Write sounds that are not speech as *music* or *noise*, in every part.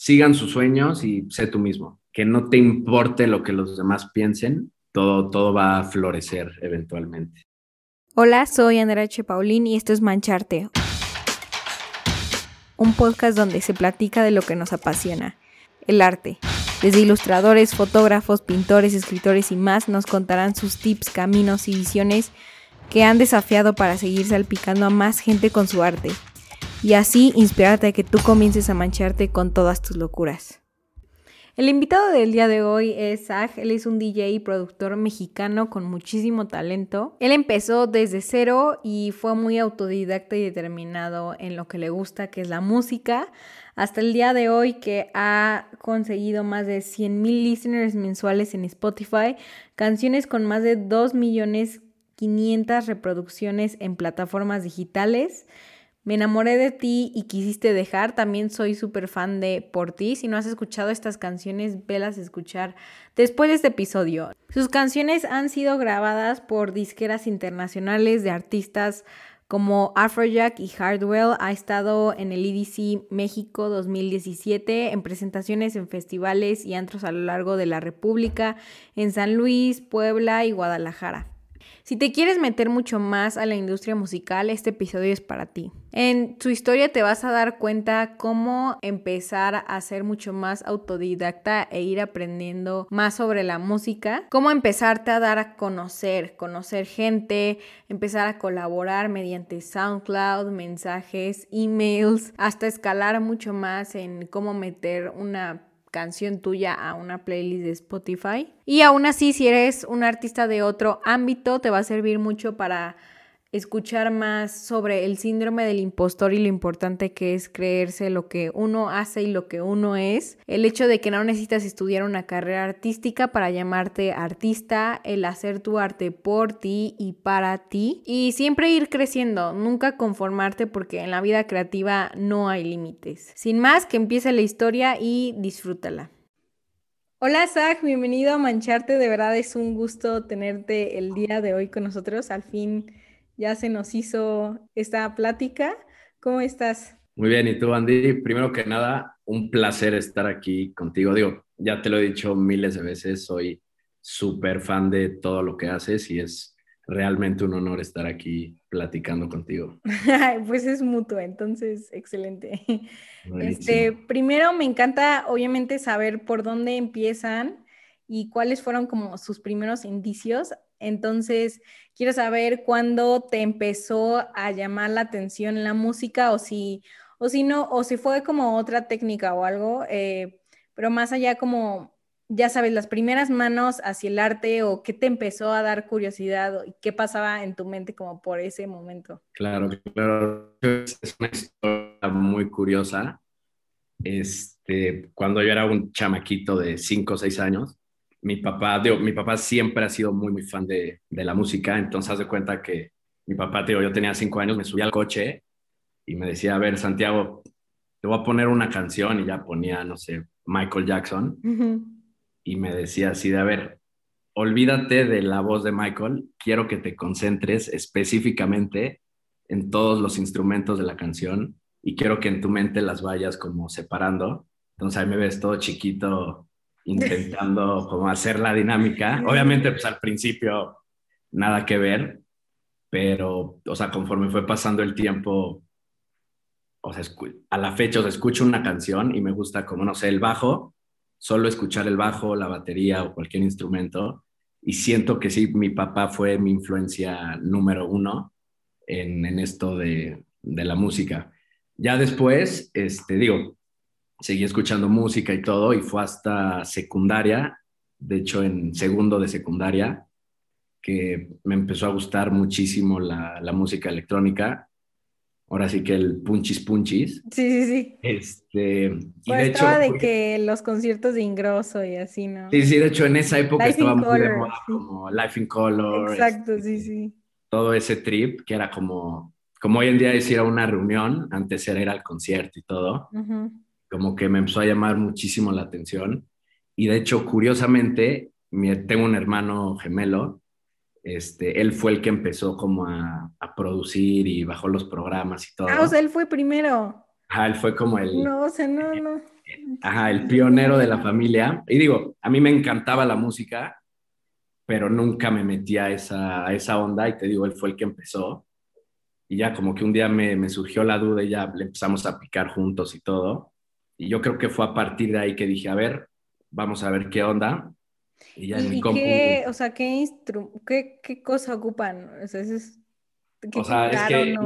sigan sus sueños y sé tú mismo. Que no te importe lo que los demás piensen, todo, todo va a florecer eventualmente. Hola, soy Andrea. Paulín y esto es Mancharte, un podcast donde se platica de lo que nos apasiona, el arte. Desde ilustradores, fotógrafos, pintores, escritores y más nos contarán sus tips, caminos y visiones que han desafiado para seguir salpicando a más gente con su arte y así inspirarte a que tú comiences a mancharte con todas tus locuras. El invitado del día de hoy es Zach, él es un DJ y productor mexicano con muchísimo talento. Él empezó desde cero y fue muy autodidacta y determinado en lo que le gusta, que es la música, hasta el día de hoy que ha conseguido más de 100 mil listeners mensuales en Spotify, canciones con más de 2 millones 500 reproducciones en plataformas digitales. Me enamoré de ti y quisiste dejar. También soy súper fan de Por ti. Si no has escuchado estas canciones, velas escuchar después de este episodio. Sus canciones han sido grabadas por disqueras internacionales de artistas como Afrojack y Hardwell. Ha estado en el EDC México 2017, en presentaciones en festivales y antros a lo largo de la República, en San Luis, Puebla y Guadalajara. Si te quieres meter mucho más a la industria musical, este episodio es para ti. En su historia te vas a dar cuenta cómo empezar a ser mucho más autodidacta e ir aprendiendo más sobre la música, cómo empezarte a dar a conocer, conocer gente, empezar a colaborar mediante SoundCloud, mensajes, emails, hasta escalar mucho más en cómo meter una canción tuya a una playlist de Spotify. Y aún así, si eres un artista de otro ámbito, te va a servir mucho para escuchar más sobre el síndrome del impostor y lo importante que es creerse lo que uno hace y lo que uno es. El hecho de que no necesitas estudiar una carrera artística para llamarte artista, el hacer tu arte por ti y para ti y siempre ir creciendo, nunca conformarte porque en la vida creativa no hay límites. Sin más, que empiece la historia y disfrútala. Hola Zach, bienvenido a Mancharte, de verdad es un gusto tenerte el día de hoy con nosotros, al fin ya se nos hizo esta plática. ¿Cómo estás? Muy bien, ¿y tú, Andy? Primero que nada, un placer estar aquí contigo. Digo, ya te lo he dicho miles de veces, soy súper fan de todo lo que haces y es realmente un honor estar aquí platicando contigo. *laughs* pues es mutuo, entonces, excelente. Este, primero me encanta, obviamente, saber por dónde empiezan y cuáles fueron como sus primeros indicios entonces, quiero saber cuándo te empezó a llamar la atención la música o si, o si no, o si fue como otra técnica o algo, eh, pero más allá como, ya sabes, las primeras manos hacia el arte o qué te empezó a dar curiosidad y qué pasaba en tu mente como por ese momento. Claro, claro, es una historia muy curiosa. Este, cuando yo era un chamaquito de 5 o 6 años, mi papá, digo, mi papá siempre ha sido muy, muy fan de, de la música, entonces haz de cuenta que mi papá, digo, yo tenía cinco años, me subía al coche y me decía, a ver, Santiago, te voy a poner una canción y ya ponía, no sé, Michael Jackson. Y me decía así de, a ver, olvídate de la voz de Michael, quiero que te concentres específicamente en todos los instrumentos de la canción y quiero que en tu mente las vayas como separando. Entonces ahí me ves todo chiquito intentando como hacer la dinámica. Obviamente, pues al principio nada que ver, pero, o sea, conforme fue pasando el tiempo, o sea, a la fecha, o escucho una canción y me gusta como, no sé, el bajo, solo escuchar el bajo, la batería o cualquier instrumento, y siento que sí, mi papá fue mi influencia número uno en, en esto de, de la música. Ya después, este, digo, seguí escuchando música y todo, y fue hasta secundaria, de hecho en segundo de secundaria, que me empezó a gustar muchísimo la, la música electrónica. Ahora sí que el punchis punchis. Sí, sí, sí. Este, y de hecho, de que los conciertos de Ingrosso y así, ¿no? Sí, sí, de hecho en esa época estaba muy de moda como Life in Color. Exacto, sí, este, sí. Todo ese trip que era como, como hoy en día decir a una reunión, antes era ir al concierto y todo. Uh como que me empezó a llamar muchísimo la atención. Y de hecho, curiosamente, tengo un hermano gemelo, este, él fue el que empezó como a, producir y bajó los programas y todo. Ah, o sea, él fue primero. Ah, él fue como el... No, o sea, no, no. ajá, el pionero de la familia. Y digo, a mí me encantaba la música, pero nunca me metí a esa, a esa onda y te digo, él fue el que empezó. Y ya como que un día me, me surgió la duda y ya le empezamos a picar juntos y todo. Y yo creo que fue a partir de ahí que dije, a ver, vamos a ver qué onda. Y ya en mi compu... Qué, o sea, ¿qué, qué, qué cosa ocupan? O sea, es, o sea, es que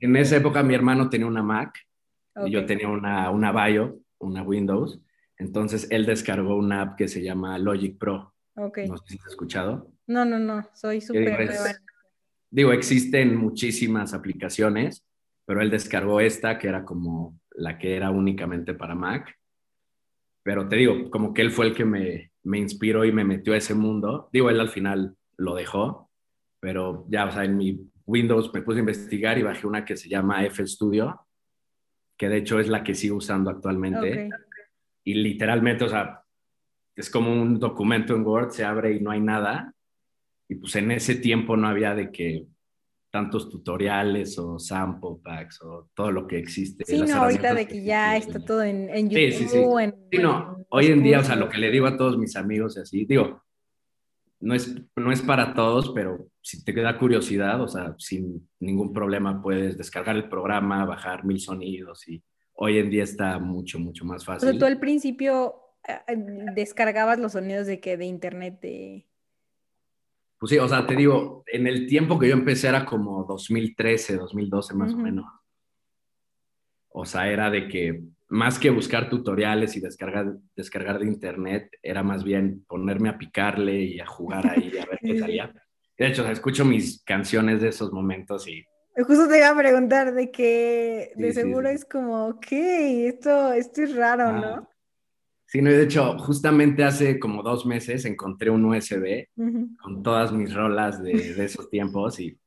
en esa época mi hermano tenía una Mac y yo tenía una, una Bio, una Windows. Entonces él descargó una app que se llama Logic Pro. Okay. No sé si has escuchado. No, no, no, soy súper Digo, existen muchísimas aplicaciones, pero él descargó esta que era como la que era únicamente para Mac. Pero te digo, como que él fue el que me, me inspiró y me metió a ese mundo. Digo, él al final lo dejó, pero ya, o sea, en mi Windows me puse a investigar y bajé una que se llama F Studio, que de hecho es la que sigo usando actualmente. Y literalmente, o sea, es como un documento en Word, se abre y no hay nada. Y pues en ese tiempo no había de que tantos tutoriales o sample packs o todo lo que existe. Sí, no, ahorita de que, ya está todo en, en YouTube. Sí, sí, sí. no, hoy en día, o sea, lo que le digo a todos mis amigos y así, digo, no es, no es para todos, pero si te queda curiosidad, o sea, sin ningún problema puedes descargar el programa, bajar mil sonidos y hoy en día está mucho, mucho más fácil. Pero tú al principio eh, eh, descargabas los sonidos de que de internet de pues sí, o sea, te digo, en el tiempo que yo empecé era como 2013, 2012 más o menos. O sea, era de que más que buscar tutoriales y descargar, descargar de internet, era más bien ponerme a picarle y a jugar ahí a ver *laughs* qué salía. De hecho, escucho mis canciones de esos momentos y... Justo te iba a preguntar de que de seguro es como, ok, esto, esto es raro, ¿no? Sí, no, de hecho, justamente hace como dos meses encontré un USB con todas mis rolas de, esos tiempos y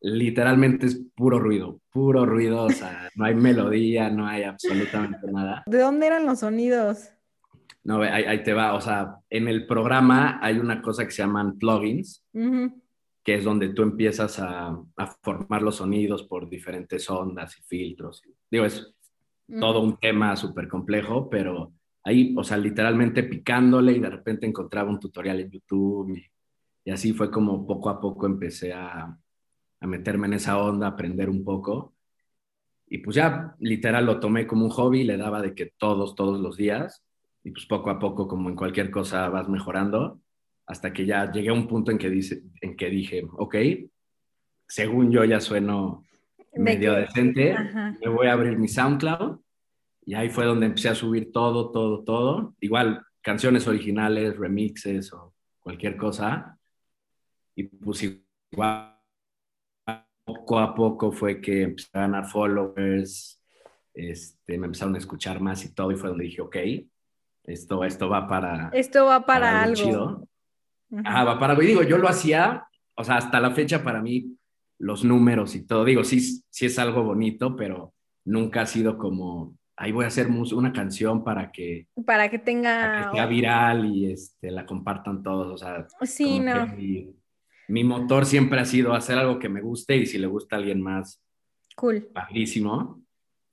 literalmente es puro ruido, puro ruido, o sea, no hay melodía, no hay absolutamente nada. ¿De dónde eran los sonidos? No, ahí, te va, o sea, en el programa hay una cosa que se llaman plugins, que es donde tú empiezas a, formar los sonidos por diferentes ondas y filtros. Digo, es todo un tema súper complejo, pero ahí, o sea, literalmente picándole y de repente encontraba un tutorial en YouTube y, así fue como poco a poco empecé a, a, meterme en esa onda, aprender un poco. Y pues ya literal lo tomé como un hobby, le daba de que todos, todos los días. Y pues poco a poco, como en cualquier cosa, vas mejorando. Hasta que ya llegué a un punto en que, dice, en que dije, ok, según yo ya sueno medio decente, me voy a abrir mi SoundCloud y ahí fue donde empecé a subir todo, todo, todo. Igual canciones originales, remixes o cualquier cosa. Y pues igual poco a poco fue que empecé a ganar followers, este, me empezaron a escuchar más y todo, y fue donde dije, ok, esto, esto va para... Esto va para, algo. Ah, va para algo. Y digo, yo lo hacía, o sea, hasta la fecha para mí, los números y todo, digo, sí, sí es algo bonito, pero nunca ha sido como ahí voy a hacer una canción para que para que tenga sea viral y este la compartan todos o sea sí no. mi, motor siempre ha sido hacer algo que me guste y si le gusta a alguien más cool. padrísimo.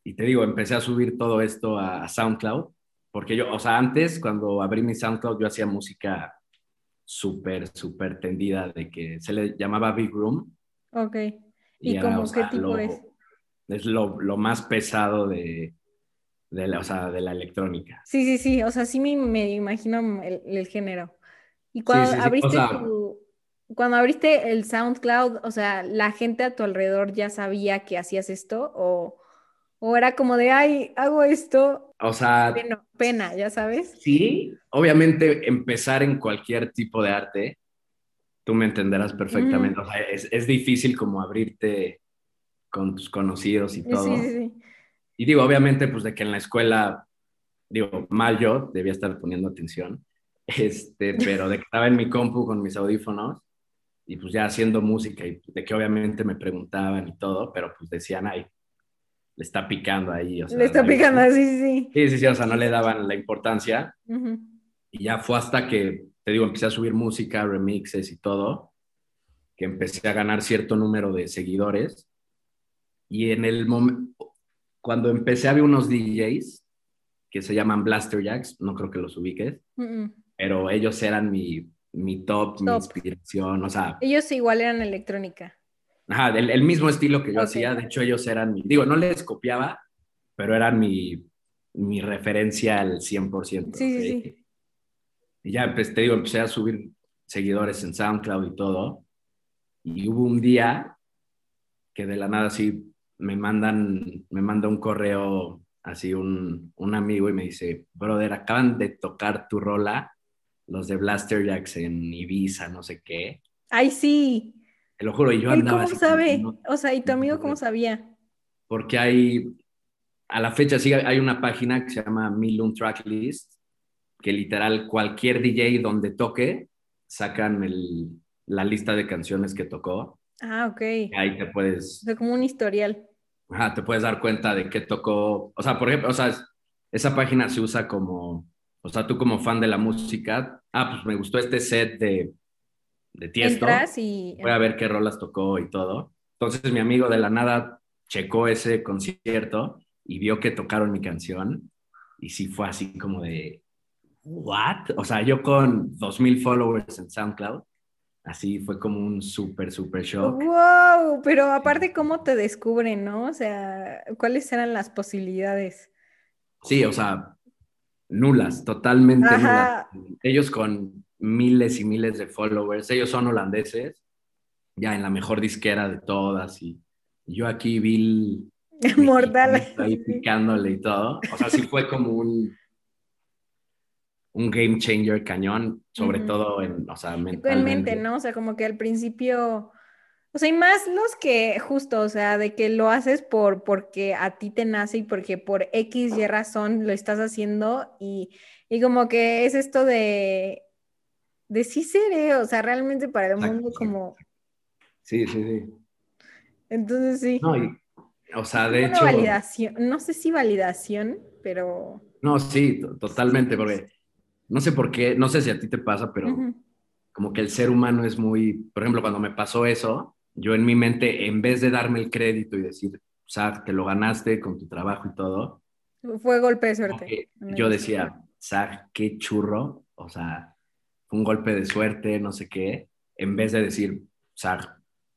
Y te digo empecé a subir todo esto a, SoundCloud porque yo o sea antes cuando abrí mi SoundCloud yo hacía música súper súper tendida de que se le llamaba Big Room. Ok. y, como qué tipo es es lo, lo más pesado de de la, o sea, de la electrónica. Sí, sí, sí, o sea, sí me, me imagino el, género. Y cuando abriste cuando abriste el SoundCloud, o sea, la gente a tu alrededor ya sabía que hacías esto o, o era como de, ay, hago esto. O sea, pena, ya sabes. Sí, obviamente empezar en cualquier tipo de arte, tú me entenderás perfectamente. O sea, es, es, difícil como abrirte con tus conocidos y todo. Sí, sí, sí. Y digo, obviamente, pues de que en la escuela, digo, mal yo, debía estar poniendo atención, *laughs* este, pero de que estaba en mi compu con mis audífonos y pues ya haciendo música y de que obviamente me preguntaban y todo, pero pues decían, ay, le está picando ahí. O sea, le está picando, *laughs* sí, sí. Sí, sí, sí, o sea, no le daban la importancia. Y ya fue hasta que, te digo, empecé a subir música, remixes y todo, que empecé a ganar cierto número de seguidores. Y en el momento, cuando empecé había unos DJs que se llaman Blaster Jacks, no creo que los ubiques, Mm, mm. pero ellos eran mi, mi top, mi Top. inspiración, o sea, Ellos igual eran electrónica. ajá, el, el mismo estilo que yo Ok. hacía, de hecho ellos eran mi, digo, no les copiaba, pero eran mi, mi referencia al 100%. Sí, sí, sí. Y ya, pues te digo, empecé a subir seguidores en SoundCloud y todo, y hubo un día que de la nada así me mandan, me manda un correo así un, un amigo y me dice, brother, acaban de tocar tu rola, los de Blaster Jacks en Ibiza, no sé qué. Ay, sí. Te lo juro, y yo ¿Él andaba cómo así sabe? no, O sea, ¿y tu amigo cómo sabía? porque hay, a la fecha sí hay una página que se llama Milun Tracklist, que literal cualquier DJ donde toque, sacan el- la lista de canciones que tocó. Ah, ok. Ahí te O puedes, sea, como un historial. Ajá, te puedes dar cuenta de qué tocó. O sea, por ejemplo, o sea, es- esa página se usa como, o sea, tú como fan de la música, ah, pues me gustó este set de, de Tiesto. Y... voy a ver qué rolas tocó y todo. Entonces mi amigo de la nada checó ese concierto y vio que tocaron mi canción y sí fue así como de, ¿what? O sea, yo con 2.000 followers en SoundCloud, así fue como un súper, súper shock. ¡Wow! Pero aparte, ¿cómo te descubren, no? O sea, ¿cuáles eran las posibilidades? Sí, o sea, nulas, totalmente Ajá. nulas. Ellos con miles y miles de followers, ellos son holandeses, ya en la mejor disquera de todas y yo aquí vi *laughs* Mortal. ahí picándole y todo. O sea, sí fue como un, un game changer cañón, sobre todo en, o sea, mentalmente. ¿no? O sea, como que al principio, o sea, y más los que justo, o sea, de que lo haces por porque a ti te nace y porque por X y razón lo estás haciendo y, y como que es esto de, de sí seré, o sea, realmente para el mundo como, Sí, sí, sí. entonces sí. No, y, o sea, de Una hecho, validación, no sé si validación, pero... no, sí, to- totalmente, Sí. porque no sé por qué, no sé si a ti te pasa, pero Ujú. como que el ser humano es muy, por ejemplo, cuando me pasó eso, yo en mi mente, en vez de darme el crédito y decir, o sea, te lo ganaste con tu trabajo y todo, Fue golpe de suerte. yo decía, Zach, qué churro, o sea, un golpe de suerte, no sé qué, en vez de decir, Zach,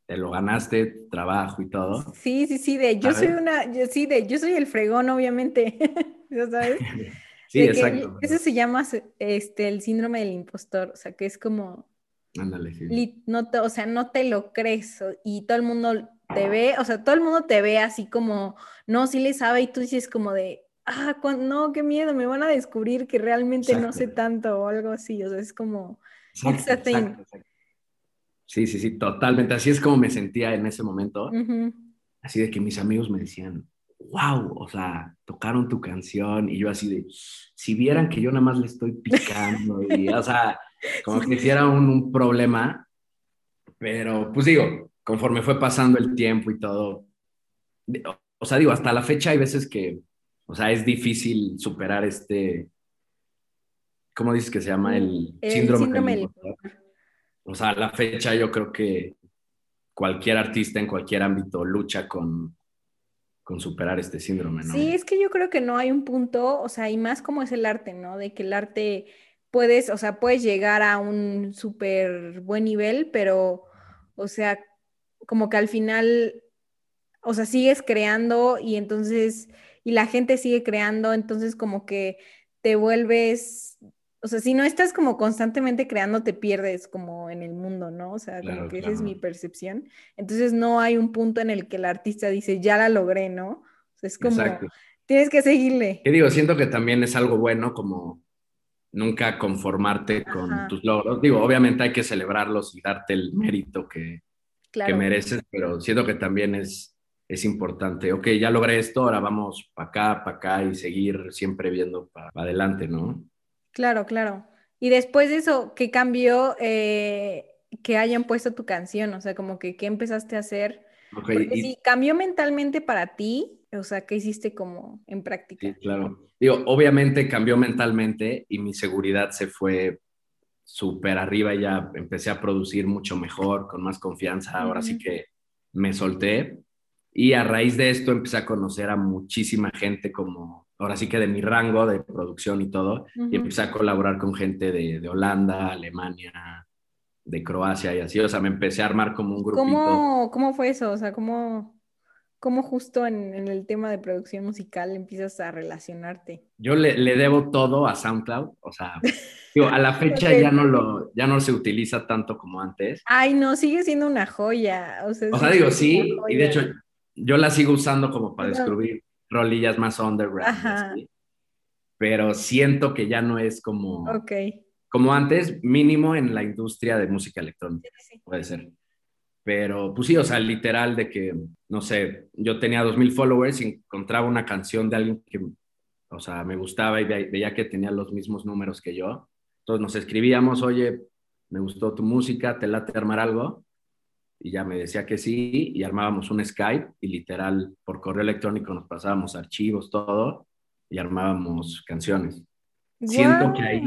te lo ganaste, trabajo y todo. Sí, sí, sí, de yo soy una, yo sí, de yo soy el fregón, obviamente. *laughs* ¿Ya sabes? *laughs* Sí, exacto. Eso se llama este, el síndrome del impostor, o sea, que es como, Ándale, sí. no te- o sea, no te lo crees y todo el mundo te ve, o sea, todo el mundo te ve así como, no, sí le sabe y tú dices como de, ah, no, qué miedo, me van a descubrir que realmente no sé tanto o algo así, o sea, es como, Exacto, exacto, exacto. Sí, sí, sí, totalmente. Así es como me sentía en ese momento. Así de que mis amigos me decían, wow, o sea, tocaron tu canción. Y yo así de, si vieran que yo nada más le estoy picando. Y, o sea, *laughs* como que hiciera un, un problema. Pero, pues digo, conforme fue pasando el tiempo y todo. O sea, digo, hasta la fecha hay veces que, o sea, es difícil superar este, ¿cómo dices que se llama? El, El síndrome, síndrome del. O sea, a la fecha yo creo que cualquier artista en cualquier ámbito lucha con, con superar este síndrome, ¿no? Sí, es que yo creo que no hay un punto, o sea, y más como es el arte, ¿no? De que el arte puedes, o sea, puedes llegar a un súper buen nivel, pero, o sea, como que al final, o sea, sigues creando y entonces, y la gente sigue creando, entonces como que te vuelves, o sea, si no estás como constantemente creando, te pierdes como en el mundo, ¿no? O sea, como Claro, que esa es mi percepción. Entonces no hay un punto en el que el artista dice, ya la logré, ¿no? O sea, es como, Exacto. tienes que seguirle. Que digo, siento que también es algo bueno como nunca conformarte con tus logros. Digo, obviamente hay que celebrarlos y darte el mérito que, que mereces, pero siento que también es, es importante. Ok, ya logré esto, ahora vamos para acá, para acá y seguir siempre viendo para adelante, ¿no? Claro, claro. Y después de eso, ¿qué cambió eh, que hayan puesto tu canción? O sea, como que, ¿qué empezaste a hacer? Porque y- si cambió mentalmente para ti, o sea, ¿qué hiciste como en práctica? Sí, claro. Digo, obviamente cambió mentalmente y mi seguridad se fue súper arriba y ya empecé a producir mucho mejor, con más confianza. Ahora sí que me solté y a raíz de esto empecé a conocer a muchísima gente como, ahora sí que de mi rango de producción y todo, y empecé a colaborar con gente de, de, Holanda, Alemania, de Croacia y así, o sea, me empecé a armar como un grupito. ¿Cómo, cómo fue eso? O sea, ¿cómo, cómo justo en, en, el tema de producción musical empiezas a relacionarte? Yo le, le debo todo a SoundCloud, o sea, digo, a la *laughs* fecha ya, no lo, ya no se utiliza tanto como antes. Ay, no, sigue siendo una joya. O sea, o sea digo, sí, y de hecho yo la sigo usando como para descubrir rolillas más underground. Pero siento que ya no es como, como antes, mínimo en la industria de música electrónica. Puede ser. Pero pues sí, o sea, literal de que, no sé, yo tenía 2.000 followers y encontraba una canción de alguien que, o sea, me gustaba y veía que tenía los mismos números que yo. Entonces nos escribíamos, oye, me gustó tu música, te late armar algo y ya me decía que sí y armábamos un Skype y literal por correo electrónico nos pasábamos archivos, todo y armábamos canciones. Siento que ahí,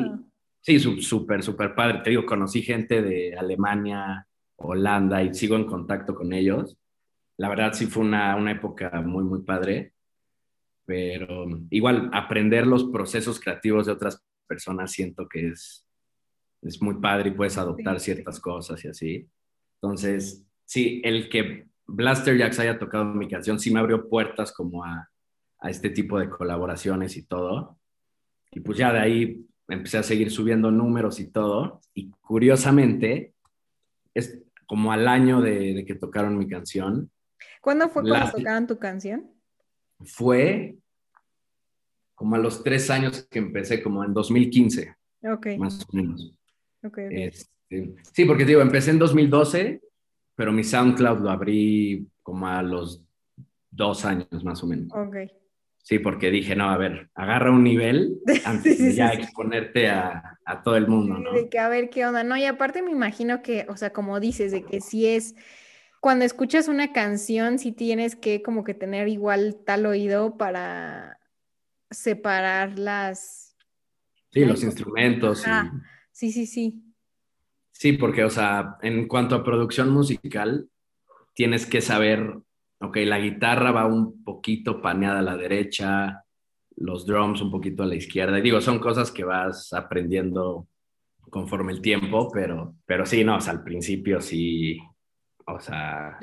sí, súper, súper padre. Te digo, conocí gente de Alemania, Holanda y sigo en contacto con ellos. La verdad sí fue una, una época muy, muy padre, pero igual aprender los procesos creativos de otras personas siento que es, es muy padre y puedes adoptar ciertas cosas y así. Entonces, sí, el que Blaster Jacks haya tocado mi canción sí me abrió puertas como a, a este tipo de colaboraciones y todo. Y pues ya de ahí empecé a seguir subiendo números y todo. Y curiosamente, es como al año de, que tocaron mi canción. ¿Cuándo fue cuando tocaron tu canción? Fue como a los tres años que empecé, como en 2015. Ok. Más o menos. Ok. Este, sí, porque digo, empecé en 2012, pero mi SoundCloud lo abrí como a los dos años más o menos. Ok. Sí, porque dije, no, a ver, agarra un nivel *laughs* antes de ya exponerte a, a, todo el mundo, ¿no? De que a ver qué onda, ¿no? Y aparte me imagino que, o sea, como dices, de que si es, cuando escuchas una canción, sí tienes que como que tener igual tal oído para separar las... Sí, los instrumentos. Sí, sí, sí. Sí, porque, o sea, en cuanto a producción musical, tienes que saber, ok, la guitarra va un poquito paneada a la derecha, los drums un poquito a la izquierda. Y digo, son cosas que vas aprendiendo conforme el tiempo, pero, pero sí, no, o sea, al principio sí, o sea,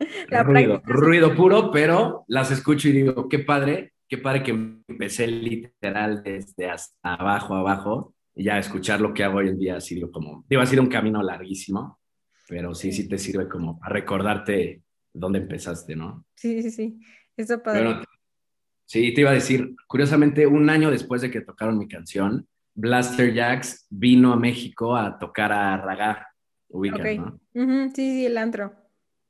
*laughs* ruido, ruido puro, pero las escucho y digo, qué padre, qué padre que empecé literal desde hasta abajo, abajo, y ya escuchar lo que hago hoy en día ha sido como, digo, ha sido un camino larguísimo, pero sí, sí te sirve como a recordarte dónde empezaste, ¿no? Sí, sí, sí, eso padre. sí, te iba a decir, curiosamente, un año después de que tocaron mi canción, Blaster Jacks vino a México a tocar a Raga, ubicas, ¿no? sí, sí, el antro.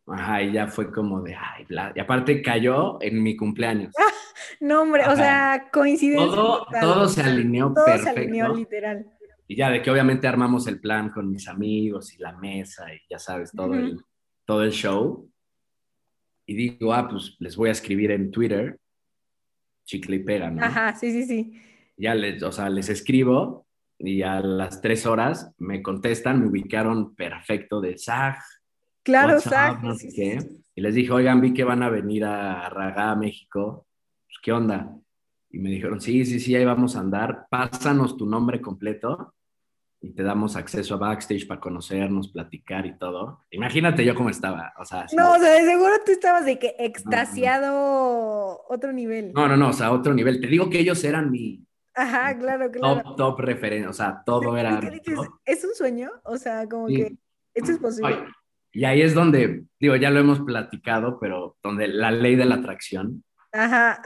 Ajá, y ya fue como de, ay, bla. Y aparte cayó en mi cumpleaños. *laughs* no, hombre, o sea, coincidencia. Todo, todo se alineó todo perfecto. se alineó literal. Y ya de que obviamente armamos el plan con mis amigos y la mesa y ya sabes, todo, el, todo el show. Y digo, ah, pues les voy a escribir en Twitter, chicle y pega, ¿no? Ajá, sí, sí, sí. Ya les, o sea, les escribo y a las tres horas me contestan, me ubicaron perfecto de Zag, Claro, Y les dije, oigan, vi que van a venir a Ragá, México. Pues, ¿Qué onda? Y me dijeron, sí, sí, sí, ahí vamos a andar. Pásanos tu nombre completo y te damos acceso a backstage para conocernos, platicar y todo. Imagínate yo cómo estaba. O sea, no, o sea, de seguro tú estabas de que extasiado otro nivel. No, no, no, o sea, otro nivel. Te digo que ellos eran mi. Ajá, claro, claro. Top, top referencia, o sea, todo era. ¿Es un sueño? O sea, como que esto es posible. Y ahí es donde, digo, ya lo hemos platicado, pero donde la ley de la atracción. Ajá.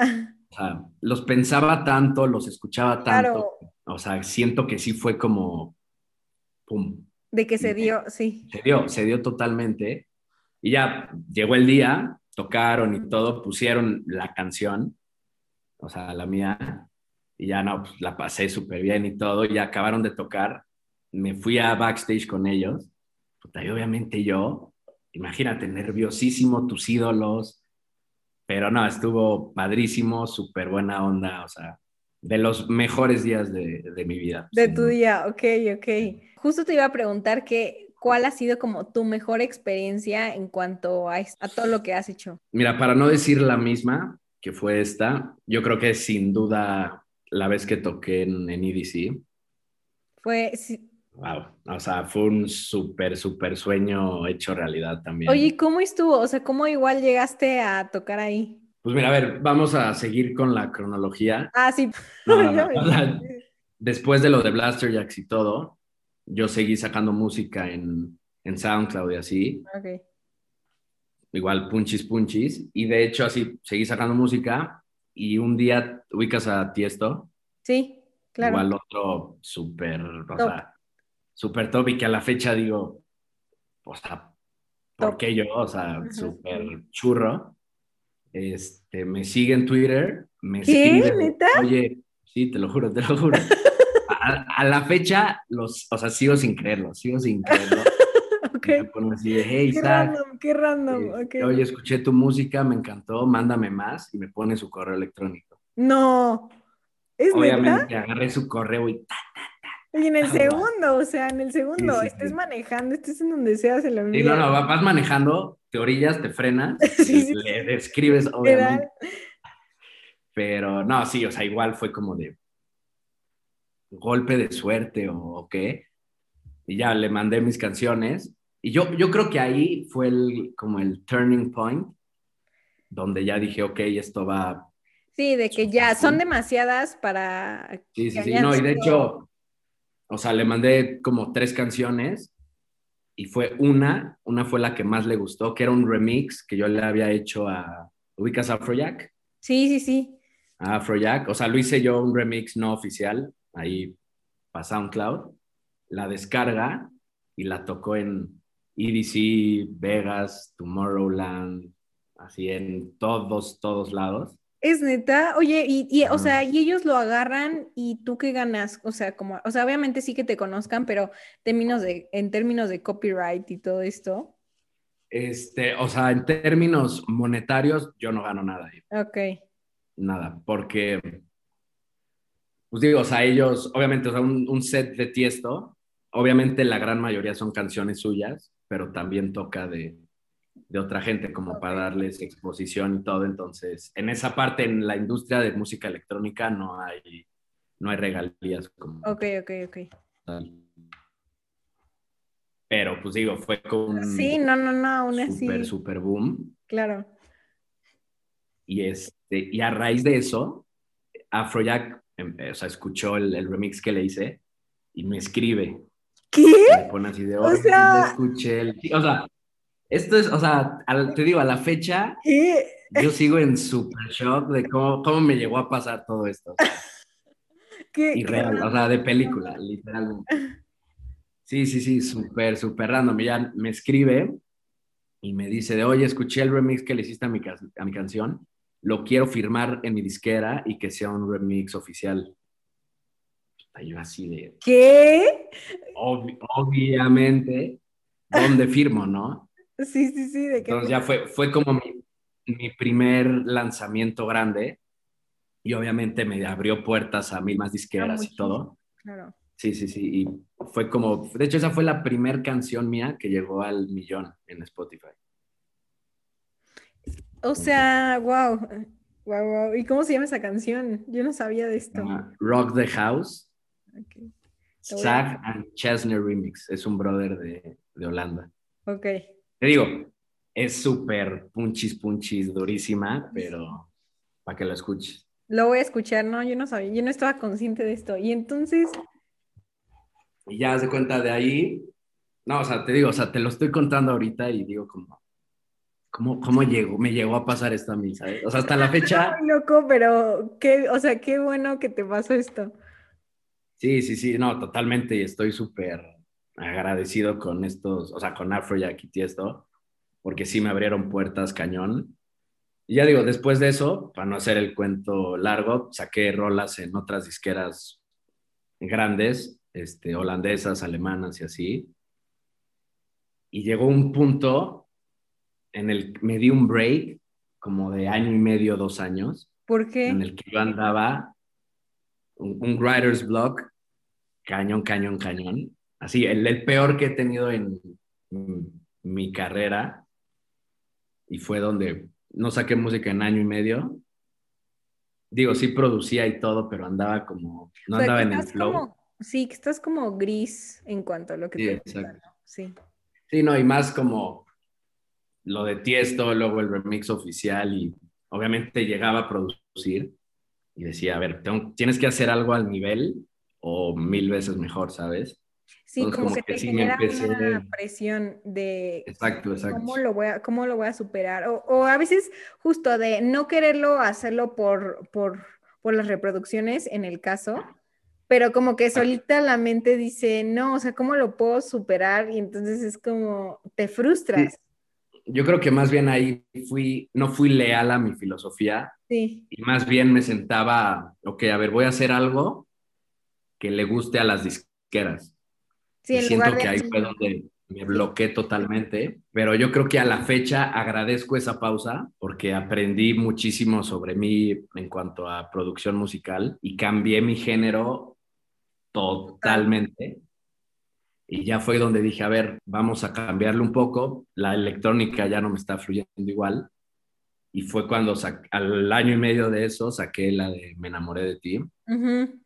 O sea, los pensaba tanto, los escuchaba tanto. O sea, siento que sí fue como. ¡Pum! De que se dio, sí. Se dio, se dio totalmente. Y ya llegó el día, tocaron y todo, pusieron la canción, o sea, la mía, y ya no, pues la pasé súper bien y todo, y ya acabaron de tocar. Me fui a backstage con ellos y obviamente yo, imagínate, nerviosísimo, tus ídolos, pero no, estuvo padrísimo, súper buena onda, o sea, de los mejores días de, de mi vida. De tu día, ok, ok. Justo te iba a preguntar que, ¿cuál ha sido como tu mejor experiencia en cuanto a, a todo lo que has hecho? Mira, para no decir la misma, que fue esta. Yo creo que sin duda la vez que toqué en, en EDC. Fue, sí. Wow, o sea, fue un súper, súper sueño hecho realidad también. Oye, ¿cómo estuvo? O sea, ¿cómo igual llegaste a tocar ahí? Pues mira, a ver, vamos a seguir con la cronología. Ah, sí. No, no, *laughs* no, o sea, después de lo de Blaster Jacks y todo, yo seguí sacando música en, en SoundCloud y así. Ok. igual punchis punchis, y de hecho así seguí sacando música y un día ubicas a Tiesto, Sí, claro. igual otro súper, o sea, súper top y que a la fecha digo, o sea, ¿por qué yo? O sea, súper churro. Este, me sigue en Twitter, me ¿Qué? escribe, ¿Neta? oye, sí, te lo juro, te lo juro. *laughs* A, a la fecha, los, o sea, sigo sin creerlo, sigo sin creerlo. *laughs* Ok. Me pone así de, hey, Qué random, qué random. este. Oye, escuché tu música, me encantó, mándame más y me pone su correo electrónico. No. ¿Es neta? Obviamente agarré su correo y ¡ta! Y en el Ah, segundo, o sea, en el segundo, Sí, sí, estés sí. manejando, estés en donde sea, se lo Sí, envía. no, no, va- vas manejando, te orillas, te frenas, Sí, *laughs* sí, le escribes, Literal. obviamente. Pero no, sí, o sea, igual fue como de golpe de suerte o, qué. Y ya le mandé mis canciones. Y yo, yo creo que ahí fue el, como el turning point, donde ya dije, ok, esto va. Sí, de que ya son demasiadas para. Sí, sí, sí. No, y de hecho, o sea, le mandé como tres canciones y fue una, una fue la que más le gustó, que era un remix que yo le había hecho a. ¿Ubicas Afrojack? Sí, sí, sí. a Afrojack. O sea, lo hice yo un remix no oficial, ahí para SoundCloud. La descarga y la tocó en EDC, Vegas, Tomorrowland, así en todos, todos lados. Es neta. Oye, y, y, o sea, y ellos lo agarran y tú qué ganas. O sea, como, o sea, obviamente sí que te conozcan, pero términos de, en términos de copyright y todo esto. Este, o sea, en términos monetarios, yo no gano nada ahí, Ok. nada, porque, pues digo, o sea, ellos, obviamente, o sea, un, un set de tiesto, obviamente la gran mayoría son canciones suyas, pero también toca de, de otra gente como para darles exposición y todo. Entonces, en esa parte, en la industria de música electrónica, no hay, no hay regalías como Ok, ok, ok. tal. Pero, pues digo, fue como un Sí, no, no, no, aún así. super, super boom. Claro. Y, este, y a raíz de eso, Afrojack, em, o sea, escuchó el, el remix que le hice y me escribe. ¿Qué? Me pone así de, O "Oye, sea- escuché el... O sea, esto es, o sea, al- te digo, a la fecha, ¿Qué? yo sigo en super shock de cómo, cómo me llegó a pasar todo esto. *laughs* ¿Qué? y real, o sea, de película, literalmente. Sí, sí, sí, súper, súper random. Y Ya me escribe y me dice de, oye, escuché el remix que le hiciste a mi, a mi canción, lo quiero firmar en mi disquera y que sea un remix oficial. Puta, Yo así de, ¿Qué? obvi- obviamente, ¿dónde firmo, no? Sí, sí, sí, de que Entonces ya fue, fue como mi, mi primer lanzamiento grande y obviamente me abrió puertas a mil más disqueras y todo. Claro. Sí, sí, sí. Y fue como, de hecho, esa fue la primera canción mía que llegó al millón en Spotify. O sea, wow. Wow, wow. ¿Y cómo se llama esa canción? Yo no sabía de esto. llama Rock the House, Ok. Te voy a- Zag and Chesney Remix. Es un brother de, de Holanda. Ok. Te digo, es súper punchis, punchis, durísima, pero para que lo escuches. Lo voy a escuchar, no, yo no sabía, yo no estaba consciente de esto. Y entonces, Y ya se cuenta de ahí. No, o sea, te digo, o sea, te lo estoy contando ahorita y digo como, ¿cómo, cómo llegó? Me llegó a pasar esto a mí, ¿sabes? O sea, hasta la fecha. *laughs* loco, pero qué, o sea, qué bueno que te pasó esto. Sí, sí, sí, no, totalmente. Y estoy súper agradecido con estos, o sea, con Afrojack y Tiesto, porque sí me abrieron puertas cañón. Y ya digo, después de eso, para no hacer el cuento largo, saqué rolas en otras disqueras grandes, este, holandesas, alemanas y así. Y llegó un punto en el que me di un break, como de año y medio, dos años, ¿Por en qué? el que yo andaba un, un writer's block, cañón, cañón, cañón. Así, el, el peor que he tenido en, en mi carrera. Y fue donde no saqué música en año y medio. digo, sí producía y todo, pero andaba como, no O sea, andaba en el flow. como- sí, que estás como gris en cuanto a lo que Sí, te gusta, exacto. ¿no? Sí. Sí, no, y más como lo de Tiesto, luego el remix oficial y obviamente llegaba a producir y decía, a ver, tengo- tienes que hacer algo al nivel o mil veces mejor, ¿sabes? Sí, Entonces, como como que que te sí genera empecé- una presión de Exacto, exacto. cómo lo voy a, cómo lo voy a superar. O, o a veces justo de no quererlo hacerlo por, por, por las reproducciones en el caso, pero como que solita la mente dice, no, o sea, ¿cómo lo puedo superar? Y entonces es como, te frustras. Yo creo que más bien ahí fui, no fui leal a mi filosofía Sí, y más bien me sentaba, ok, a ver, voy a hacer algo que le guste a las disqueras. Sí, y en siento que ahí fue donde me bloqueé totalmente, pero yo creo que a la fecha agradezco esa pausa porque aprendí muchísimo sobre mí en cuanto a producción musical y cambié mi género totalmente. Y ya fue donde dije, a ver, vamos a cambiarlo un poco, la electrónica ya no me está fluyendo igual. Y fue cuando al año y medio de eso saqué la de Me enamoré de ti, Ujú.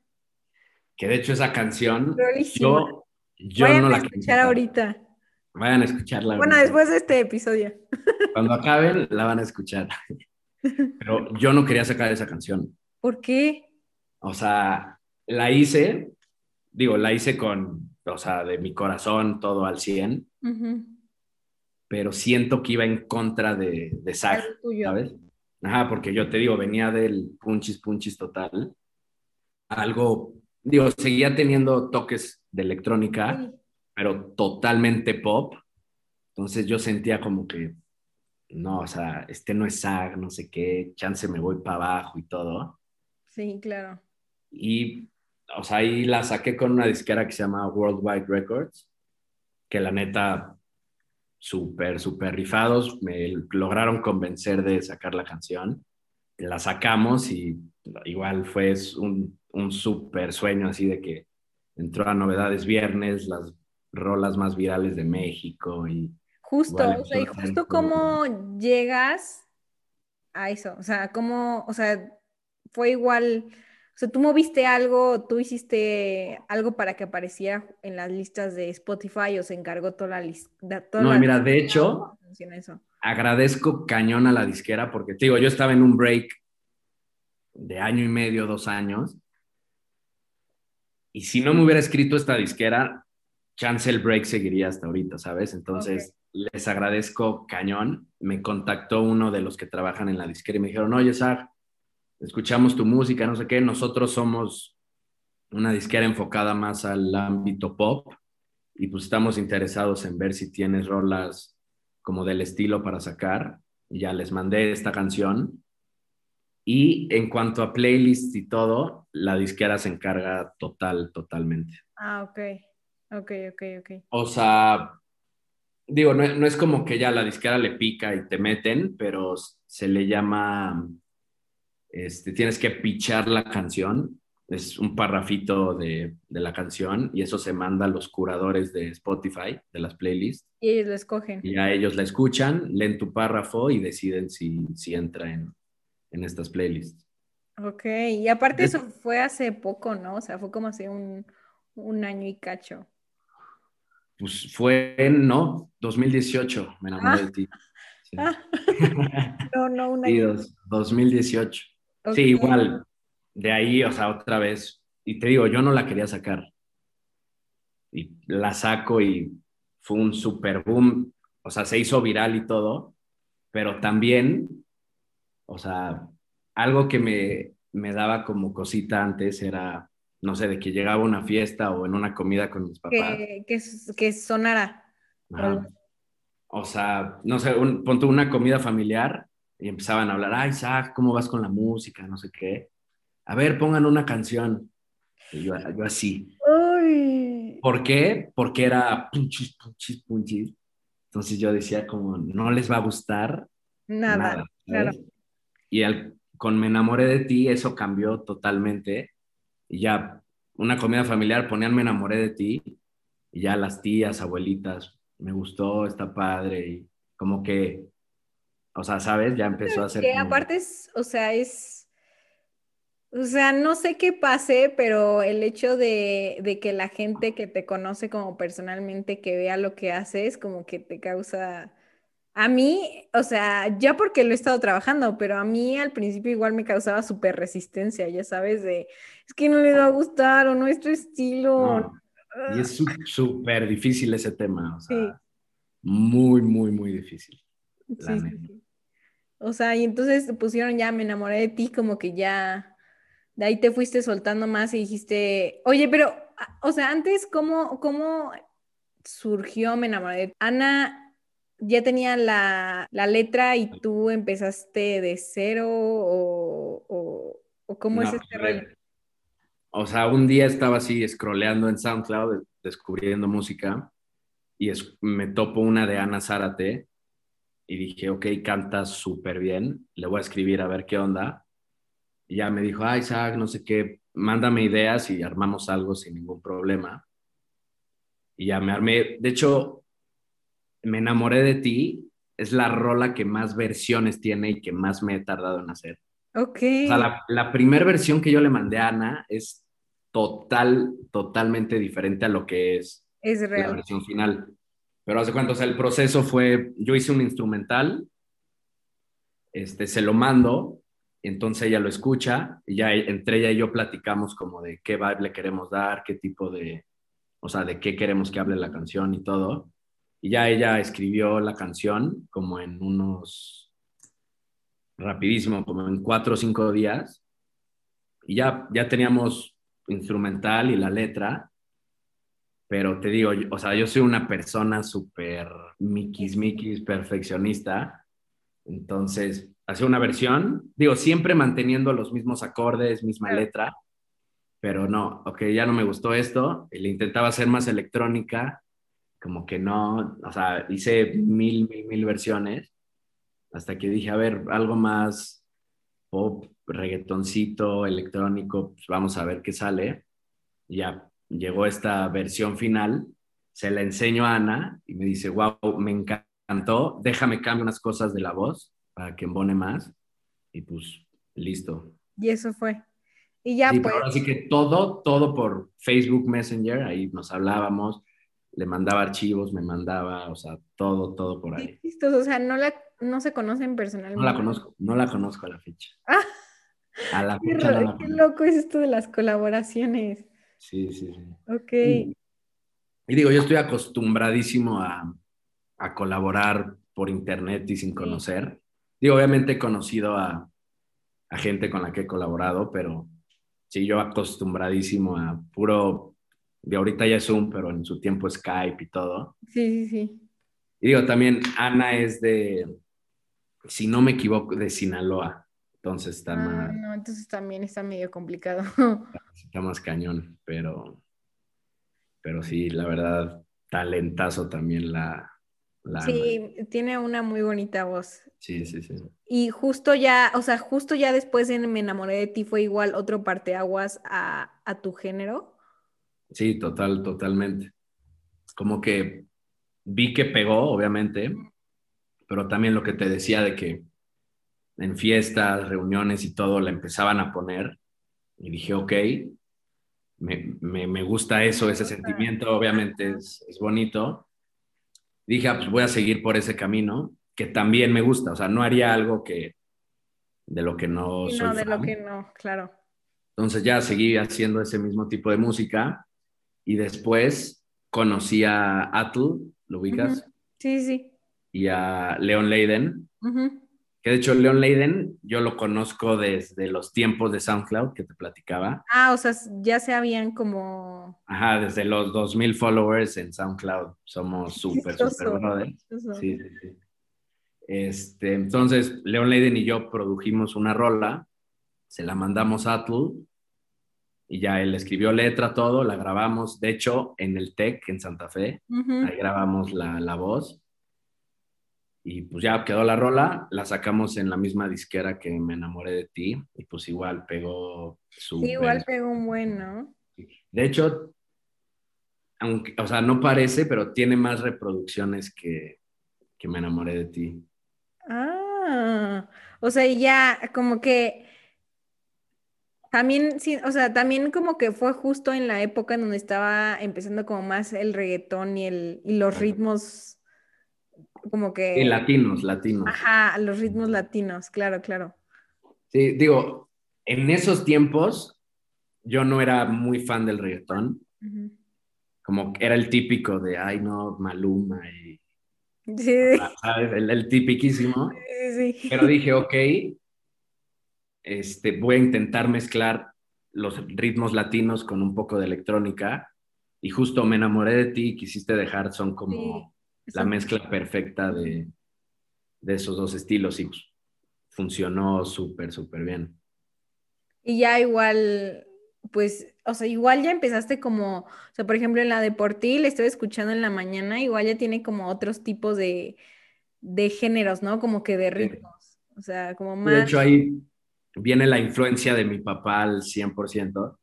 que de hecho esa canción Rolísima. yo, yo Vayan no a la quería escuchar sacar. ahorita. Vayan a escucharla. Bueno, ahorita. después de este episodio. Cuando acaben, la van a escuchar. *laughs* Pero yo no quería sacar esa canción. ¿Por qué? O sea, la hice, digo, la hice con, o sea, de mi corazón, todo al 100, Ujú. pero siento que iba en contra de, de Zach. ¿sabes? Ajá, porque yo te digo, venía del punchis punchis total. Algo, digo, seguía teniendo toques de electrónica, Sí. pero totalmente pop. Entonces yo sentía como que, no, o sea, este no es SAG, no sé qué, chance me voy para abajo y todo. Sí, claro. Y, o sea, ahí la saqué con una disquera que se llama Worldwide Records, que la neta, súper, súper rifados, me lograron convencer de sacar la canción. La sacamos y igual fue un, un súper sueño así de que entró a Novedades Viernes, las rolas más virales de México y Justo, o sea, y justo cómo llegas a eso, o sea, cómo, o sea, fue igual, o sea, tú moviste algo, tú hiciste algo para que apareciera en las listas de Spotify o se encargó toda la lista. No, y mira, de hecho, eso. agradezco cañón a la disquera porque te digo, yo estaba en un break de año y medio, dos años, y si no me hubiera escrito esta disquera, chance el break seguiría hasta ahorita, ¿sabes? Entonces, les agradezco cañón. Me contactó uno de los que trabajan en la disquera y me dijeron, oye, Sar, escuchamos tu música, no sé qué, nosotros somos una disquera enfocada más al ámbito pop y pues estamos interesados en ver si tienes rolas como del estilo para sacar. Y ya les mandé esta canción. Y en cuanto a playlist y todo, la disquera se encarga total, totalmente. Ah, ok, ok, ok, ok. O sea, digo, no, no es como que ya la disquera le pica y te meten, pero se le llama, este, tienes que pichar la canción. Es un parrafito de, de la canción y eso se manda a los curadores de Spotify, de las playlists. Y ellos lo escogen. Y a ellos la escuchan, leen tu párrafo y deciden si, si entra en, en estas playlists. Ok, y aparte Es- eso fue hace poco, ¿no? O sea, fue como hace un, un año y cacho. Pues fue, en, no, 2018, me enamoré Ah. de ti. Sí, Ah, *laughs* no, no, un Sí, año. dos- 2018. Ok. Sí, igual, de ahí, o sea, otra vez. Y te digo, yo no la quería sacar. Y la saco y fue un super boom. O sea, se hizo viral y todo. Pero también, o sea, algo que me, me daba como cosita antes era, no sé, de que llegaba a una fiesta o en una comida con mis papás. Que, que, que sonara. Ajá. O sea, no sé, un, pon tú una comida familiar y empezaban a hablar, ay, Isaac, ¿cómo vas con la música? No sé qué. A ver, pongan una canción. Y yo, yo así. Uy. ¿Por qué? Porque era punchis, punchis, punchis. Entonces yo decía como, no les va a gustar Nada, nada. claro. Y al, con Me enamoré de ti, eso cambió totalmente. Y ya, una comida familiar, ponían Me enamoré de ti. Y ya las tías, abuelitas, me gustó, está padre. Y como que, o sea, ¿sabes? Ya empezó a ser. Que como- aparte es, o sea, es, O sea, no sé qué pase, pero el hecho de, de, que la gente que te conoce como personalmente, que vea lo que haces, como que te causa... A mí, o sea, ya porque lo he estado trabajando, pero a mí al principio igual me causaba súper resistencia, ya sabes, de, es que no le va a gustar o no es tu estilo. Y es súper difícil ese tema, o sea, muy, muy, muy difícil. Sí, sí, O sea, y entonces te pusieron ya, me enamoré de ti, como que ya de ahí te fuiste soltando más y dijiste, oye, pero, ah, o sea, antes, ¿cómo, cómo surgió Me enamoré? Ana ya tenía la, letra y tú empezaste de cero o, cómo es este rollo? O sea, un día estaba así scrolleando en SoundCloud, descubriendo música y me topo una de Ana Zárate y dije, ok, canta súper bien, le voy a escribir a ver qué onda y ya me dijo, ay, Isaac, no sé qué, mándame ideas y armamos algo sin ningún problema. Y ya me armé. De hecho, me enamoré de ti. Es la rola que más versiones tiene y que más me he tardado en hacer. Ok. O sea, la, la primera versión que yo le mandé a Ana es total, totalmente diferente a lo que es, es real. la versión final. Pero hace cuánto, o sea, el proceso fue, yo hice un instrumental, este, se lo mando entonces ella lo escucha y ya entre ella y yo platicamos como de qué vibe le queremos dar, qué tipo de, o sea, de qué queremos que hable la canción y todo. Y ya ella escribió la canción como en unos, rapidísimo, como en cuatro o cinco días. Y ya, ya teníamos instrumental y la letra. Pero te digo, o sea, yo soy una persona súper miquis, miquis, perfeccionista. Entonces, hacer una versión, digo, siempre manteniendo los mismos acordes, misma letra, pero no, ok, ya no me gustó esto, le intentaba hacer más electrónica, como que no, o sea, hice mil, mil, mil versiones, hasta que dije, a ver, algo más pop, reggaetoncito, electrónico, pues vamos a ver qué sale. Y ya llegó esta versión final, se la enseño a Ana y me dice, wow, me encantó, déjame cambiar unas cosas de la voz para que embone más y pues listo. Y eso fue. Y ya pues. Así que todo, todo por Facebook Messenger, ahí nos hablábamos, le mandaba archivos, me mandaba, o sea, todo, todo por ahí. Listo, o sea, no, la, no se conocen personalmente. No la conozco, no la conozco a la fecha. Ah, a la fecha qué, loco es esto de las colaboraciones. Sí, sí, sí. Ok. Y, digo, yo estoy acostumbradísimo a, a colaborar por internet y sin conocer. Digo, obviamente he conocido a, gente con la que he colaborado, pero sí, yo acostumbradísimo a puro, de ahorita ya es Zoom, pero en su tiempo Skype y todo. Sí, sí, sí. Y digo, también Ana es de, si no me equivoco, de Sinaloa. Entonces está ah, más. No, entonces también está medio complicado. *laughs* Está más cañón, pero, pero sí, la verdad, talentazo también la, sí, tiene una muy bonita voz. Sí, sí, sí. Y justo ya, o sea, justo ya después de Me enamoré de ti fue igual otro parteaguas a, a tu género. Sí, total, totalmente. Como que vi que pegó, obviamente, pero también lo que te decía de que en fiestas, reuniones y todo la empezaban a poner y dije, ok, me, me, gusta eso, ese sentimiento, obviamente es, es bonito dije, ah, pues voy a seguir por ese camino, que también me gusta, o sea, no haría algo que de lo que no soy No, de lo que no, claro. Entonces ya seguí haciendo ese mismo tipo de música y después conocí a Atul, ¿lo ubicas? Sí, sí. Y a Leon Leiden. Que de hecho Leon Leiden yo lo conozco desde los tiempos de SoundCloud que te platicaba. Ah, o sea, ya se habían como... Ajá, desde los 2000 followers en SoundCloud. Somos súper, súper brothers. Sí, sí, sí. Este, entonces, Leon Leiden y yo produjimos una rola, se la mandamos a Atul y ya él escribió letra, todo, la grabamos, de hecho, en el TEC en Santa Fe, ahí grabamos la, la voz. Y pues ya quedó la rola, la sacamos en la misma disquera que me enamoré de ti y pues igual pegó su... Sí, igual pegó un buen, ¿no? De hecho, aunque, o sea, no parece, pero tiene más reproducciones que, que me enamoré de ti. Ah, o sea, ya como que También, sí, o sea, también como que fue justo en la época en donde estaba empezando como más el reggaetón y, el, y los ritmos como que... Y latinos, latinos. Ajá, los ritmos latinos, claro, claro. Sí, digo, en esos tiempos yo no era muy fan del reggaetón. Como era el típico de, ay, no, Maluma y... Sí. *laughs* ¿sabes? El, el tipiquísimo. Sí, sí. Pero dije, ok, este, voy a intentar mezclar los ritmos latinos con un poco de electrónica. Y justo me enamoré de ti y quisiste dejar, son como Sí, la mezcla perfecta de, de esos dos estilos y funcionó súper, súper bien. Y ya igual, pues, o sea, igual ya empezaste como, o sea, por ejemplo, en la de por ti, le estoy escuchando en la mañana, igual ya tiene como otros tipos de, de géneros, ¿no? Como que de ritmos. O sea, como De más... hecho, ahí viene la influencia de mi papá al 100%.